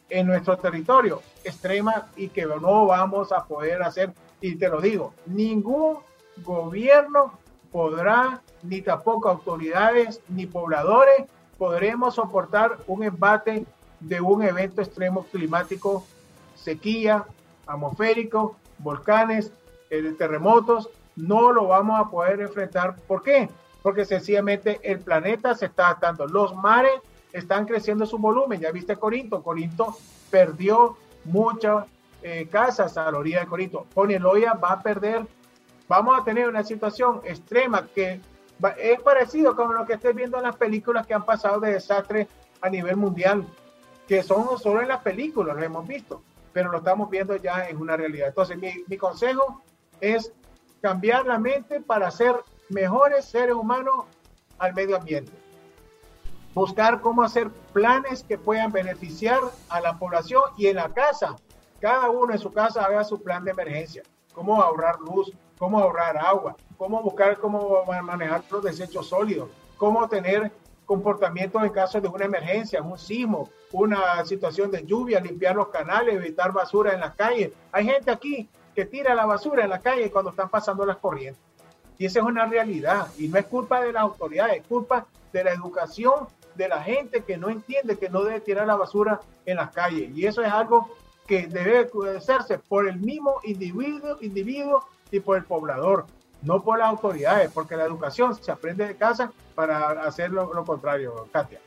en nuestro territorio extrema y que no vamos a poder hacer. Y te lo digo, ningún gobierno podrá, ni tampoco autoridades, ni pobladores, podremos soportar un embate de un evento extremo climático, sequía, atmosférico, volcanes, eh, terremotos, no lo vamos a poder enfrentar. ¿Por qué? Porque sencillamente el planeta se está adaptando. Los mares están creciendo su volumen. Ya viste Corinto. Corinto perdió muchas eh, casas a la orilla de Corinto. Poneloya va a perder. Vamos a tener una situación extrema que es parecido con lo que estés viendo en las películas que han pasado de desastres a nivel mundial, que son solo en las películas, lo hemos visto, pero lo estamos viendo ya en una realidad. Entonces, mi, mi consejo es cambiar la mente para ser mejores seres humanos al medio ambiente. Buscar cómo hacer planes que puedan beneficiar a la población y en la casa. Cada uno en su casa haga su plan de emergencia. Cómo ahorrar luz, cómo ahorrar agua, cómo buscar cómo manejar los desechos sólidos, cómo tener comportamientos en caso de una emergencia, un sismo, una situación de lluvia, limpiar los canales, evitar basura en las calles. Hay gente aquí que tira la basura en la calle cuando están pasando las corrientes. Y esa es una realidad. Y no es culpa de las autoridades, es culpa de la educación de la gente que no entiende que no debe tirar la basura en las calles. Y eso es algo que debe hacerse por el mismo individuo, individuo y por el poblador no por las autoridades, porque la educación se aprende de casa para hacer lo, lo contrario, Katia.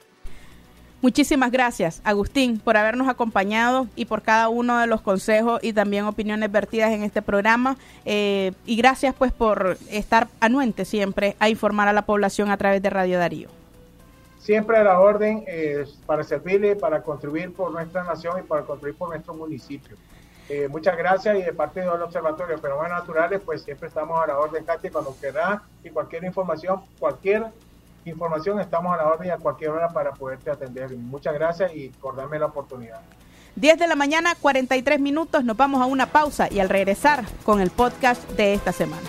Muchísimas gracias, Agustín, por habernos acompañado y por cada uno de los consejos y también opiniones vertidas en este programa. Eh, y gracias pues por estar anuente siempre a informar a la población a través de Radio Darío. Siempre a la orden eh, para servirle, para contribuir por nuestra nación y para contribuir por nuestro municipio. Eh, muchas gracias y de parte del Observatorio de Fenómenos Naturales, pues siempre estamos a la orden, Katy, cuando quiera y cualquier información, cualquier información, estamos a la orden a cualquier hora para poderte atender. Muchas gracias y por darme la oportunidad. 10 de la mañana, 43 minutos, nos vamos a una pausa y al regresar con el podcast de esta semana.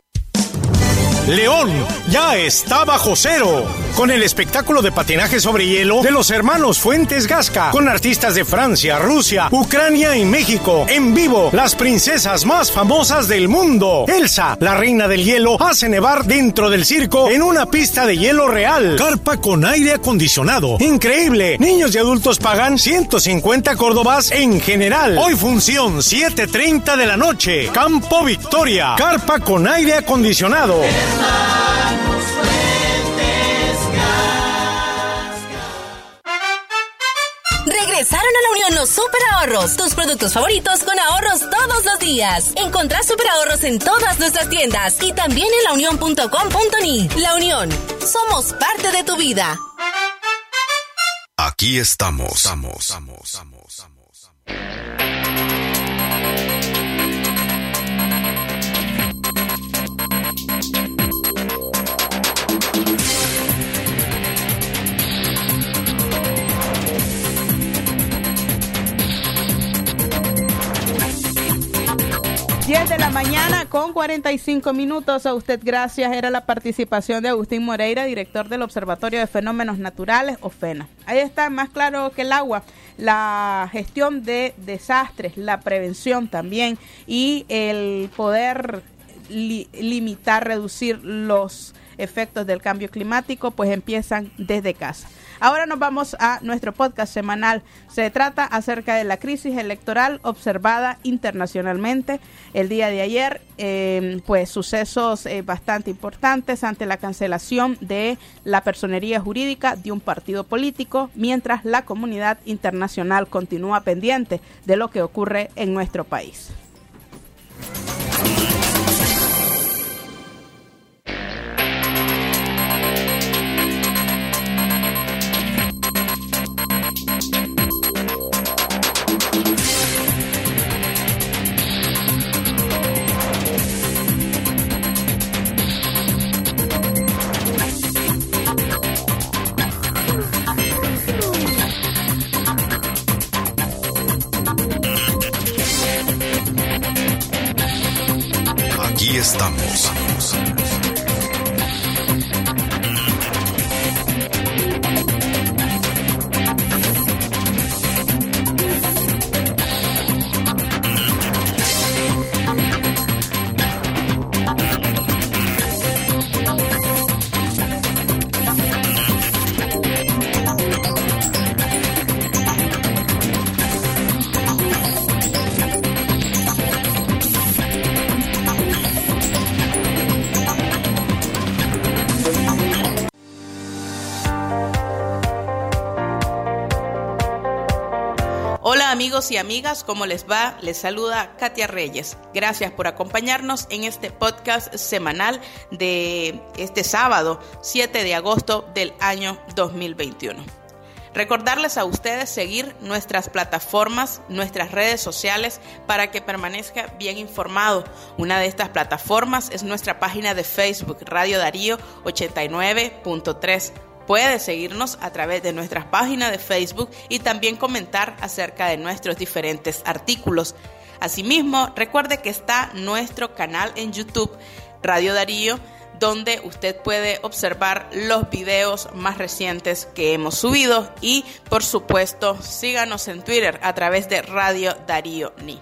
León ya está bajo cero con el espectáculo de patinaje sobre hielo de los hermanos Fuentes Gasca con artistas de Francia, Rusia, Ucrania y México. En vivo, las princesas más famosas del mundo. Elsa, la reina del hielo, hace nevar dentro del circo en una pista de hielo real. Carpa con aire acondicionado. Increíble. Niños y adultos pagan 150 córdobas en general. Hoy función 7.30 de la noche. Campo Victoria. Carpa con aire acondicionado. Regresaron a la Unión los super ahorros, tus productos favoritos con ahorros todos los días. Encontrás super ahorros en todas nuestras tiendas y también en launión.com.ni. La Unión, somos parte de tu vida. Aquí estamos. estamos, estamos, estamos. De la mañana con 45 minutos. A usted gracias. Era la participación de Agustín Moreira, director del Observatorio de Fenómenos Naturales, OFENA. Ahí está, más claro que el agua, la gestión de desastres, la prevención también y el poder limitar, reducir los efectos del cambio climático, pues empiezan desde casa. Ahora nos vamos a nuestro podcast semanal. Se trata acerca de la crisis electoral observada internacionalmente. El día de ayer, em, pues sucesos eh, bastante importantes ante la cancelación de la personería jurídica de un partido político, mientras la comunidad internacional continúa pendiente de lo que ocurre en nuestro país. Amigos y amigas, ¿cómo les va? Les saluda Katia Reyes. Gracias por acompañarnos en este podcast semanal de este sábado 7 de agosto del año 2021. Recordarles a ustedes seguir nuestras plataformas, nuestras redes sociales para que permanezca bien informado. Una de estas plataformas es nuestra página de Facebook Radio Darío 89.3 Puede seguirnos a través de nuestras páginas de Facebook y también comentar acerca de nuestros diferentes artículos. Asimismo, recuerde que está nuestro canal en YouTube, Radio Darío, donde usted puede observar los videos más recientes que hemos subido y por supuesto síganos en Twitter a través de Radio Darío Ni.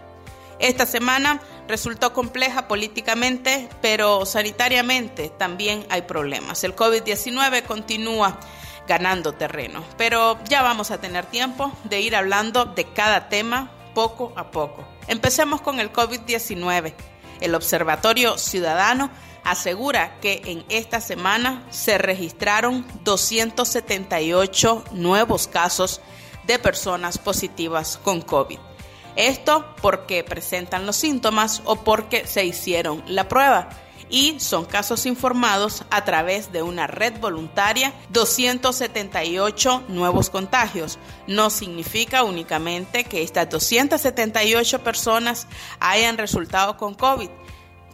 Esta semana resultó compleja políticamente, pero sanitariamente también hay problemas. El COVID-19 continúa ganando terreno, pero ya vamos a tener tiempo de ir hablando de cada tema poco a poco. Empecemos con el COVID-19. El Observatorio Ciudadano asegura que en esta semana se registraron 278 nuevos casos de personas positivas con COVID. Esto porque presentan los síntomas o porque se hicieron la prueba y son casos informados a través de una red voluntaria, 278 nuevos contagios. No significa únicamente que estas 278 personas hayan resultado con COVID.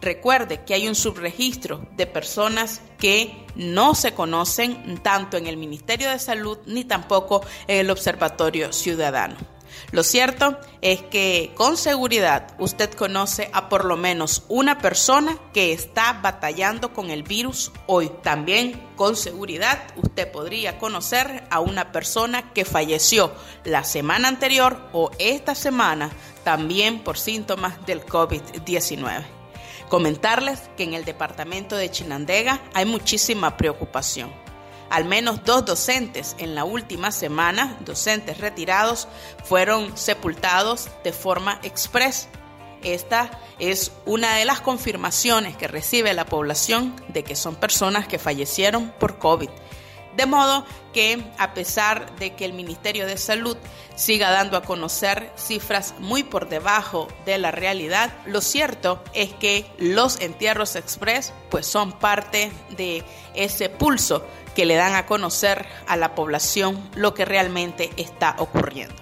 Recuerde que hay un subregistro de personas que no se conocen tanto en el Ministerio de Salud ni tampoco en el Observatorio Ciudadano. Lo cierto es que con seguridad usted conoce a por lo menos una persona que está batallando con el virus hoy. También con seguridad usted podría conocer a una persona que falleció la semana anterior o esta semana también por síntomas del COVID-19. Comentarles que en el departamento de Chinandega hay muchísima preocupación al menos dos docentes en la última semana, docentes retirados, fueron sepultados de forma express. Esta es una de las confirmaciones que recibe la población de que son personas que fallecieron por COVID. De modo que, a pesar de que el Ministerio de Salud siga dando a conocer cifras muy por debajo de la realidad, lo cierto es que los entierros express pues son parte de ese pulso que le dan a conocer a la población lo que realmente está ocurriendo.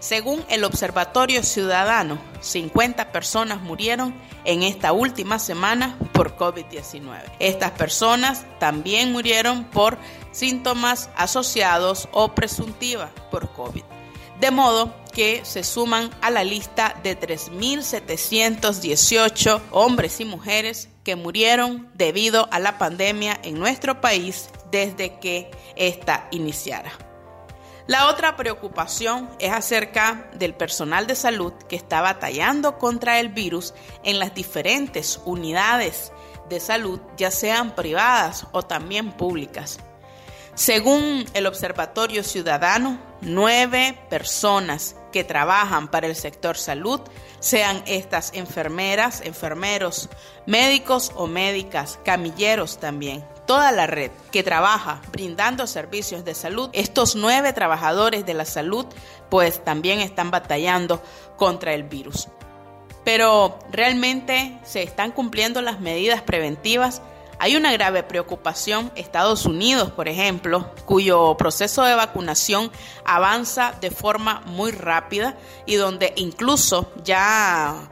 Según el Observatorio Ciudadano, 50 personas murieron en esta última semana por COVID-19. Estas personas también murieron por síntomas asociados o presuntivas por COVID. De modo que se suman a la lista de 3.718 hombres y mujeres que murieron debido a la pandemia en nuestro país desde que ésta iniciara. La otra preocupación es acerca del personal de salud que está batallando contra el virus en las diferentes unidades de salud, ya sean privadas o también públicas. Según el Observatorio Ciudadano, nueve personas que trabajan para el sector salud, sean estas enfermeras, enfermeros, médicos o médicas, camilleros también, toda la red que trabaja brindando servicios de salud, estos nueve trabajadores de la salud pues también están batallando contra el virus. Pero realmente se están cumpliendo las medidas preventivas hay una grave preocupación. Estados Unidos, por ejemplo, cuyo proceso de vacunación avanza de forma muy rápida y donde incluso ya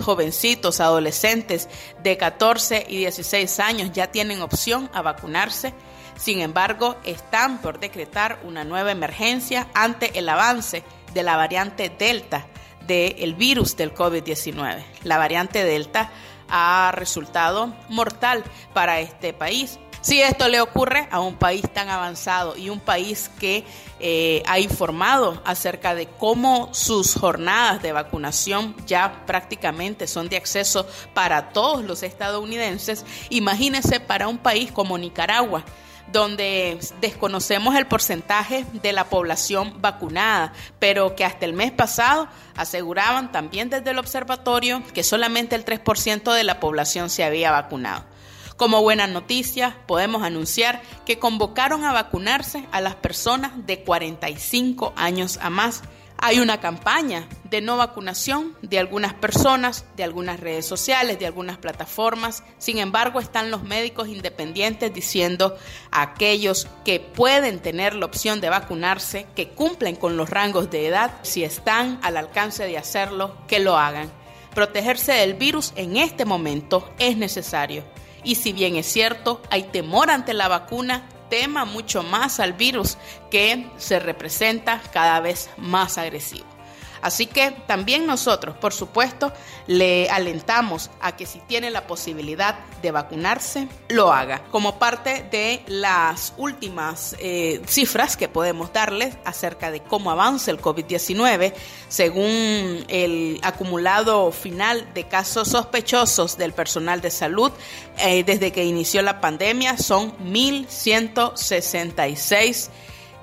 jovencitos, adolescentes de 14 y 16 años ya tienen opción a vacunarse. Sin embargo, están por decretar una nueva emergencia ante el avance de la variante Delta del virus del COVID-19. La variante Delta ha resultado mortal para este país. Si esto le ocurre a un país tan avanzado y un país que eh, ha informado acerca de cómo sus jornadas de vacunación ya prácticamente son de acceso para todos los estadounidenses, imagínese para un país como Nicaragua donde desconocemos el porcentaje de la población vacunada, pero que hasta el mes pasado aseguraban también desde el observatorio que solamente el 3% de la población se había vacunado. Como buena noticia, podemos anunciar que convocaron a vacunarse a las personas de 45 años a más hay una campaña de no vacunación de algunas personas, de algunas redes sociales, de algunas plataformas. Sin embargo, están los médicos independientes diciendo a aquellos que pueden tener la opción de vacunarse, que cumplen con los rangos de edad, si están al alcance de hacerlo, que lo hagan. Protegerse del virus en este momento es necesario. Y si bien es cierto, hay temor ante la vacuna, tema mucho más al virus que se representa cada vez más agresivo. Así que también nosotros, por supuesto, le alentamos a que si tiene la posibilidad de vacunarse, lo haga. Como parte de las últimas eh, cifras que podemos darles acerca de cómo avanza el COVID-19, según el acumulado final de casos sospechosos del personal de salud eh, desde que inició la pandemia, son 1.166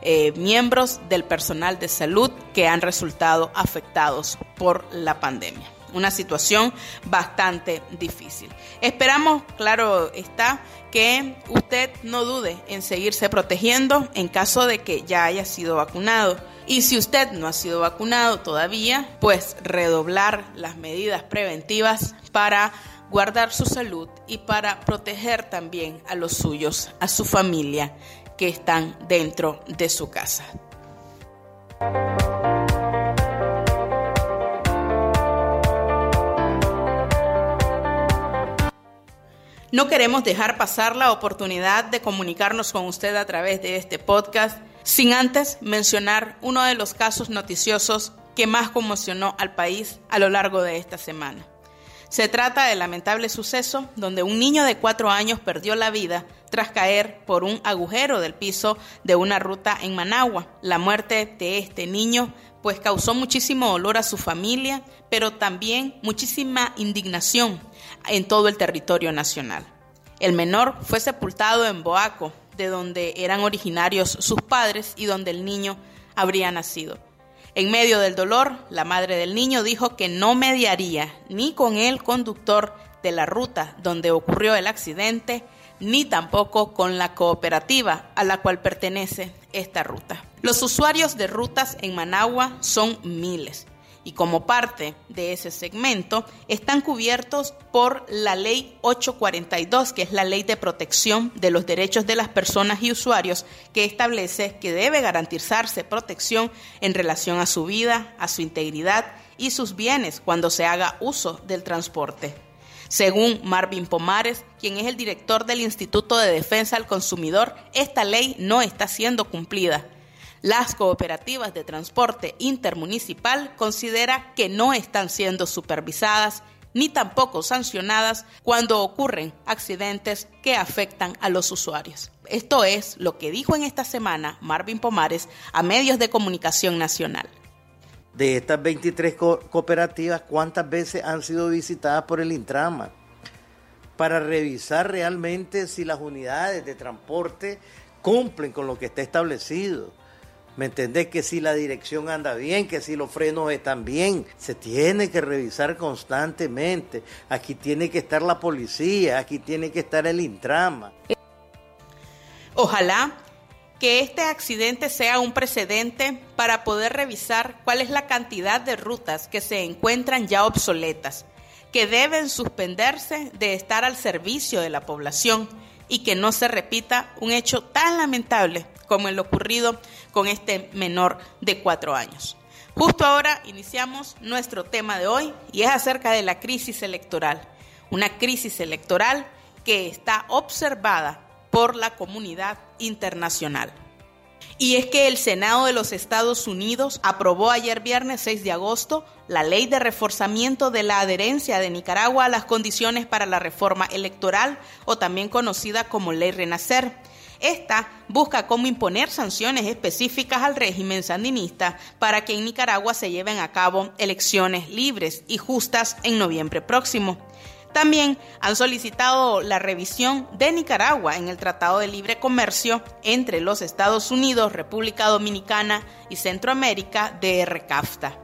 eh, miembros del personal de salud que han resultado afectados por la pandemia. Una situación bastante difícil. Esperamos, claro está, que usted no dude en seguirse protegiendo en caso de que ya haya sido vacunado. Y si usted no ha sido vacunado todavía, pues redoblar las medidas preventivas para guardar su salud y para proteger también a los suyos, a su familia que están dentro de su casa. No queremos dejar pasar la oportunidad de comunicarnos con usted a través de este podcast sin antes mencionar uno de los casos noticiosos que más conmocionó al país a lo largo de esta semana. Se trata del lamentable suceso donde un niño de cuatro años perdió la vida tras caer por un agujero del piso de una ruta en Managua. La muerte de este niño pues causó muchísimo dolor a su familia, pero también muchísima indignación en todo el territorio nacional. El menor fue sepultado en Boaco, de donde eran originarios sus padres y donde el niño habría nacido. En medio del dolor, la madre del niño dijo que no mediaría ni con el conductor de la ruta donde ocurrió el accidente, ni tampoco con la cooperativa a la cual pertenece esta ruta. Los usuarios de rutas en Managua son miles y como parte de ese segmento están cubiertos por la ley 842, que es la ley de protección de los derechos de las personas y usuarios, que establece que debe garantizarse protección en relación a su vida, a su integridad y sus bienes cuando se haga uso del transporte. Según Marvin Pomares, quien es el director del Instituto de Defensa al Consumidor, esta ley no está siendo cumplida las cooperativas de transporte intermunicipal considera que no están siendo supervisadas ni tampoco sancionadas cuando ocurren accidentes que afectan a los usuarios. Esto es lo que dijo en esta semana Marvin Pomares a medios de comunicación nacional. De estas 23 cooperativas, ¿cuántas veces han sido visitadas por el Intrama? Para revisar realmente si las unidades de transporte cumplen con lo que está establecido ¿Me entendés? Que si la dirección anda bien, que si los frenos están bien, se tiene que revisar constantemente. Aquí tiene que estar la policía, aquí tiene que estar el Intrama. Ojalá que este accidente sea un precedente para poder revisar cuál es la cantidad de rutas que se encuentran ya obsoletas, que deben suspenderse de estar al servicio de la población y que no se repita un hecho tan lamentable como el ocurrido con este menor de cuatro años. Justo ahora iniciamos nuestro tema de hoy y es acerca de la crisis electoral. Una crisis electoral que está observada por la comunidad internacional. Y es que el Senado de los Estados Unidos aprobó ayer viernes 6 de agosto la ley de reforzamiento de la adherencia de Nicaragua a las condiciones para la reforma electoral o también conocida como ley Renacer esta busca cómo imponer sanciones específicas al régimen sandinista para que en Nicaragua se lleven a cabo elecciones libres y justas en noviembre próximo. También han solicitado la revisión de Nicaragua en el Tratado de Libre Comercio entre los Estados Unidos, República Dominicana y Centroamérica de RCAFTA.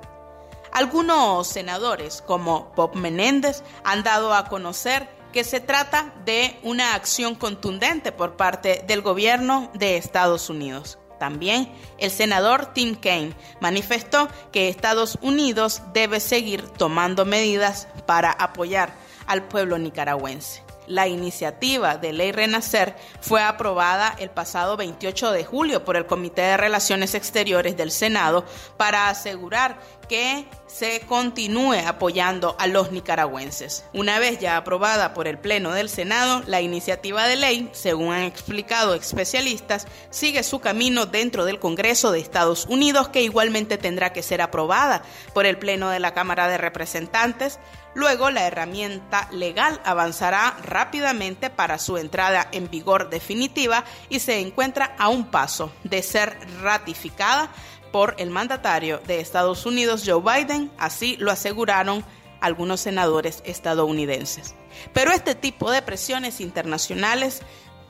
Algunos senadores, como Bob Menéndez, han dado a conocer que se trata de una acción contundente por parte del gobierno de Estados Unidos. También el senador Tim Kaine manifestó que Estados Unidos debe seguir tomando medidas para apoyar al pueblo nicaragüense. La iniciativa de ley Renacer fue aprobada el pasado 28 de julio por el Comité de Relaciones Exteriores del Senado para asegurar que se continúe apoyando a los nicaragüenses. Una vez ya aprobada por el Pleno del Senado, la iniciativa de ley, según han explicado especialistas, sigue su camino dentro del Congreso de Estados Unidos, que igualmente tendrá que ser aprobada por el Pleno de la Cámara de Representantes. Luego, la herramienta legal avanzará rápidamente para su entrada en vigor definitiva y se encuentra a un paso de ser ratificada por el mandatario de Estados Unidos, Joe Biden, así lo aseguraron algunos senadores estadounidenses. Pero este tipo de presiones internacionales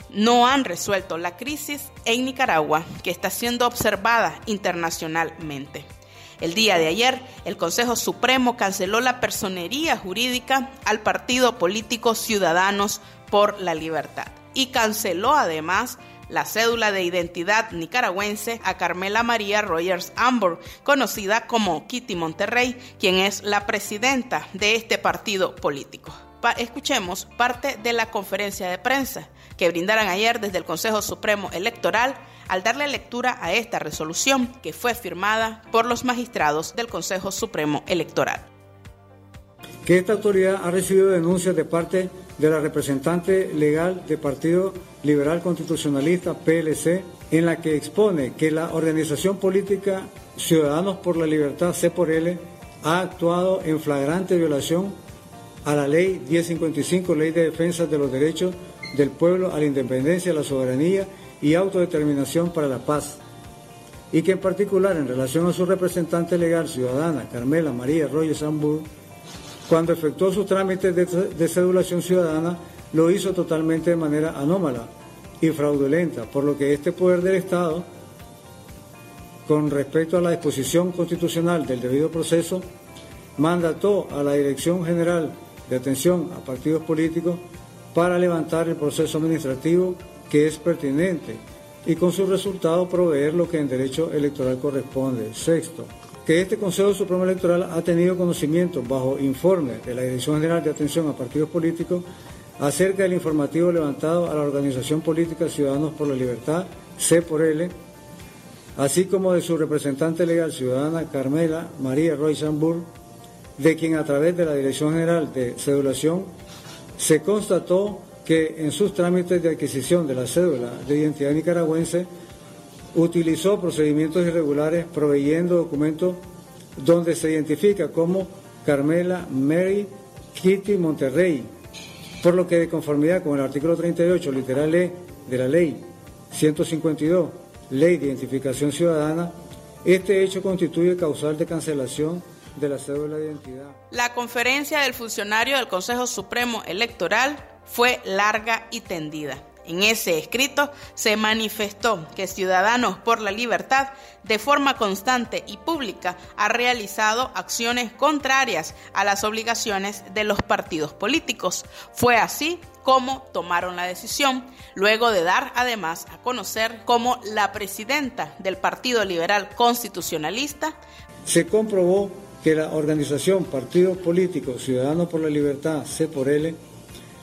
no han resuelto la crisis en Nicaragua, que está siendo observada internacionalmente. El día de ayer, el Consejo Supremo canceló la personería jurídica al partido político Ciudadanos por la Libertad y canceló además la cédula de identidad nicaragüense a Carmela María Rogers Ambor, conocida como Kitty Monterrey, quien es la presidenta de este partido político. escuchemos parte de la conferencia de prensa que brindaron ayer desde el Consejo Supremo Electoral al darle lectura a esta resolución que fue firmada por los magistrados del Consejo Supremo Electoral. Que esta autoridad ha recibido denuncias de parte de la representante legal del Partido Liberal Constitucionalista, PLC, en la que expone que la organización política Ciudadanos por la Libertad, C por L, ha actuado en flagrante violación a la Ley 1055, Ley de Defensa de los Derechos del Pueblo a la Independencia, la Soberanía y Autodeterminación para la Paz, y que en particular en relación a su representante legal ciudadana, Carmela María Royes Zambur, cuando efectuó su trámite de, de ciudadana, lo hizo totalmente de manera anómala y fraudulenta, por lo que este poder del Estado, con respecto a la disposición constitucional del debido proceso, mandató a la Dirección General de Atención a Partidos Políticos para levantar el proceso administrativo que es pertinente y con su resultado proveer lo que en derecho electoral corresponde. Sexto, que este Consejo Supremo Electoral ha tenido conocimiento bajo informe de la Dirección General de Atención a Partidos Políticos acerca del informativo levantado a la Organización Política Ciudadanos por la Libertad, C por L, así como de su representante legal ciudadana Carmela María Roy Sambur, de quien a través de la Dirección General de Cedulación se constató que en sus trámites de adquisición de la cédula de identidad nicaragüense utilizó procedimientos irregulares proveyendo documentos donde se identifica como Carmela Mary Kitty Monterrey, por lo que de conformidad con el artículo 38, literal E de la ley 152, Ley de Identificación Ciudadana, este hecho constituye causal de cancelación de la cédula de identidad. La conferencia del funcionario del Consejo Supremo Electoral fue larga y tendida. En ese escrito se manifestó que Ciudadanos por la Libertad de forma constante y pública ha realizado acciones contrarias a las obligaciones de los partidos políticos. Fue así como tomaron la decisión, luego de dar además a conocer como la presidenta del Partido Liberal Constitucionalista se comprobó que la organización Partidos Políticos Ciudadanos por la Libertad, C por L,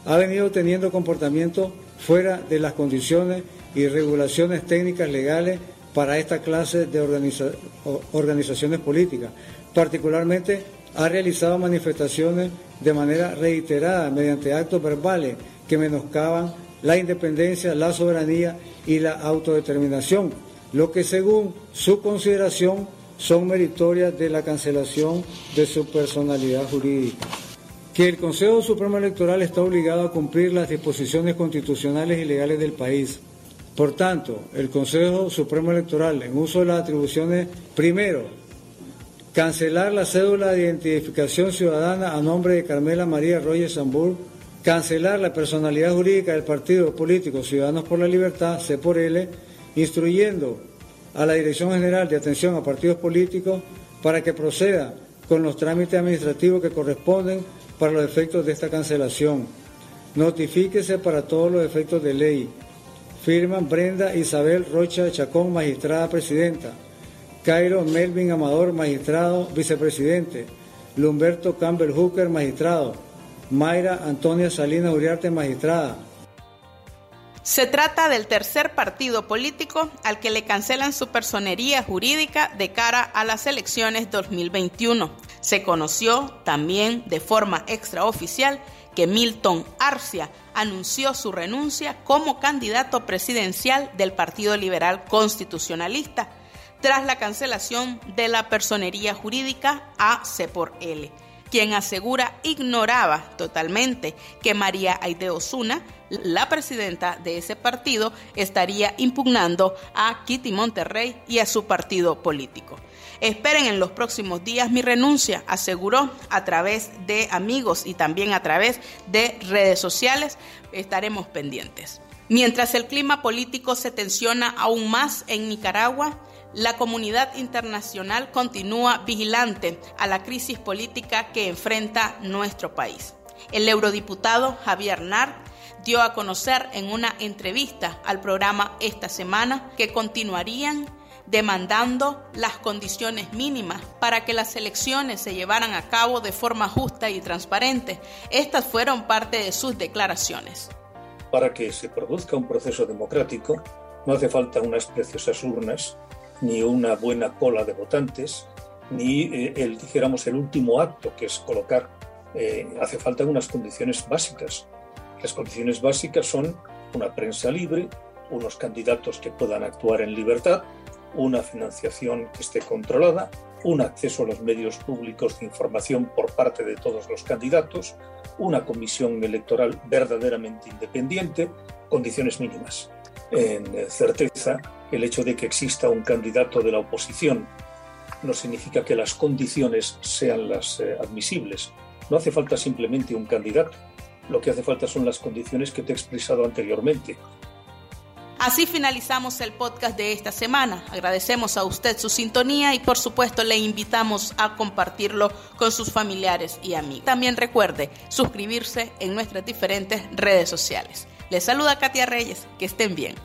ha venido teniendo comportamiento fuera de las condiciones y regulaciones técnicas legales para esta clase de organizaciones políticas. Particularmente ha realizado manifestaciones de manera reiterada mediante actos verbales que menoscaban la independencia, la soberanía y la autodeterminación, lo que según su consideración son meritorias de la cancelación de su personalidad jurídica que el Consejo Supremo Electoral está obligado a cumplir las disposiciones constitucionales y legales del país. Por tanto, el Consejo Supremo Electoral, en uso de las atribuciones, primero, cancelar la cédula de identificación ciudadana a nombre de Carmela María Royes Zambur, cancelar la personalidad jurídica del partido político Ciudadanos por la Libertad, C por L, instruyendo a la Dirección General de Atención a Partidos Políticos para que proceda con los trámites administrativos que corresponden para los efectos de esta cancelación. Notifíquese para todos los efectos de ley. Firman Brenda Isabel Rocha Chacón, magistrada presidenta. Cairo Melvin Amador, magistrado vicepresidente. Lumberto Campbell Hooker, magistrado. Mayra Antonia Salina Uriarte, magistrada. Se trata del tercer partido político al que le cancelan su personería jurídica de cara a las elecciones 2021. Se conoció también de forma extraoficial que Milton Arcia anunció su renuncia como candidato presidencial del Partido Liberal Constitucionalista tras la cancelación de la personería jurídica A C por L quien asegura ignoraba totalmente que María Aide Osuna, la presidenta de ese partido, estaría impugnando a Kitty Monterrey y a su partido político. Esperen en los próximos días mi renuncia, aseguró a través de amigos y también a través de redes sociales. Estaremos pendientes. Mientras el clima político se tensiona aún más en Nicaragua, la comunidad internacional continúa vigilante a la crisis política que enfrenta nuestro país. El eurodiputado Javier Nart dio a conocer en una entrevista al programa esta semana que continuarían demandando las condiciones mínimas para que las elecciones se llevaran a cabo de forma justa y transparente. Estas fueron parte de sus declaraciones. Para que se produzca un proceso democrático, no hace falta unas preciosas urnas ni una buena cola de votantes, ni eh, el, dijéramos, el último acto, que es colocar. Eh, hace falta unas condiciones básicas. Las condiciones básicas son una prensa libre, unos candidatos que puedan actuar en libertad, una financiación que esté controlada, un acceso a los medios públicos de información por parte de todos los candidatos, una comisión electoral verdaderamente independiente, condiciones mínimas. En certeza, el hecho de que exista un candidato de la oposición no significa que las condiciones sean las eh, admisibles. No hace falta simplemente un candidato. Lo que hace falta son las condiciones que te he expresado anteriormente. Así finalizamos el podcast de esta semana. Agradecemos a usted su sintonía y por supuesto le invitamos a compartirlo con sus familiares y amigos. También recuerde suscribirse en nuestras diferentes redes sociales. Les saluda Katia Reyes. Que estén bien.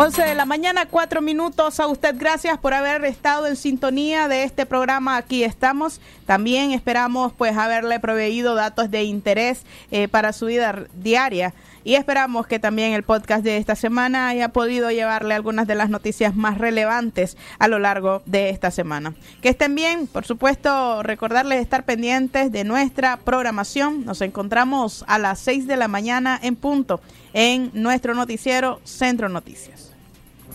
11 de la mañana, cuatro minutos. A usted gracias por haber estado en sintonía de este programa. Aquí estamos. También esperamos pues haberle proveído datos de interés eh, para su vida diaria. Y esperamos que también el podcast de esta semana haya podido llevarle algunas de las noticias más relevantes a lo largo de esta semana. Que estén bien, por supuesto, recordarles estar pendientes de nuestra programación. Nos encontramos a las 6 de la mañana en punto en nuestro noticiero Centro Noticias.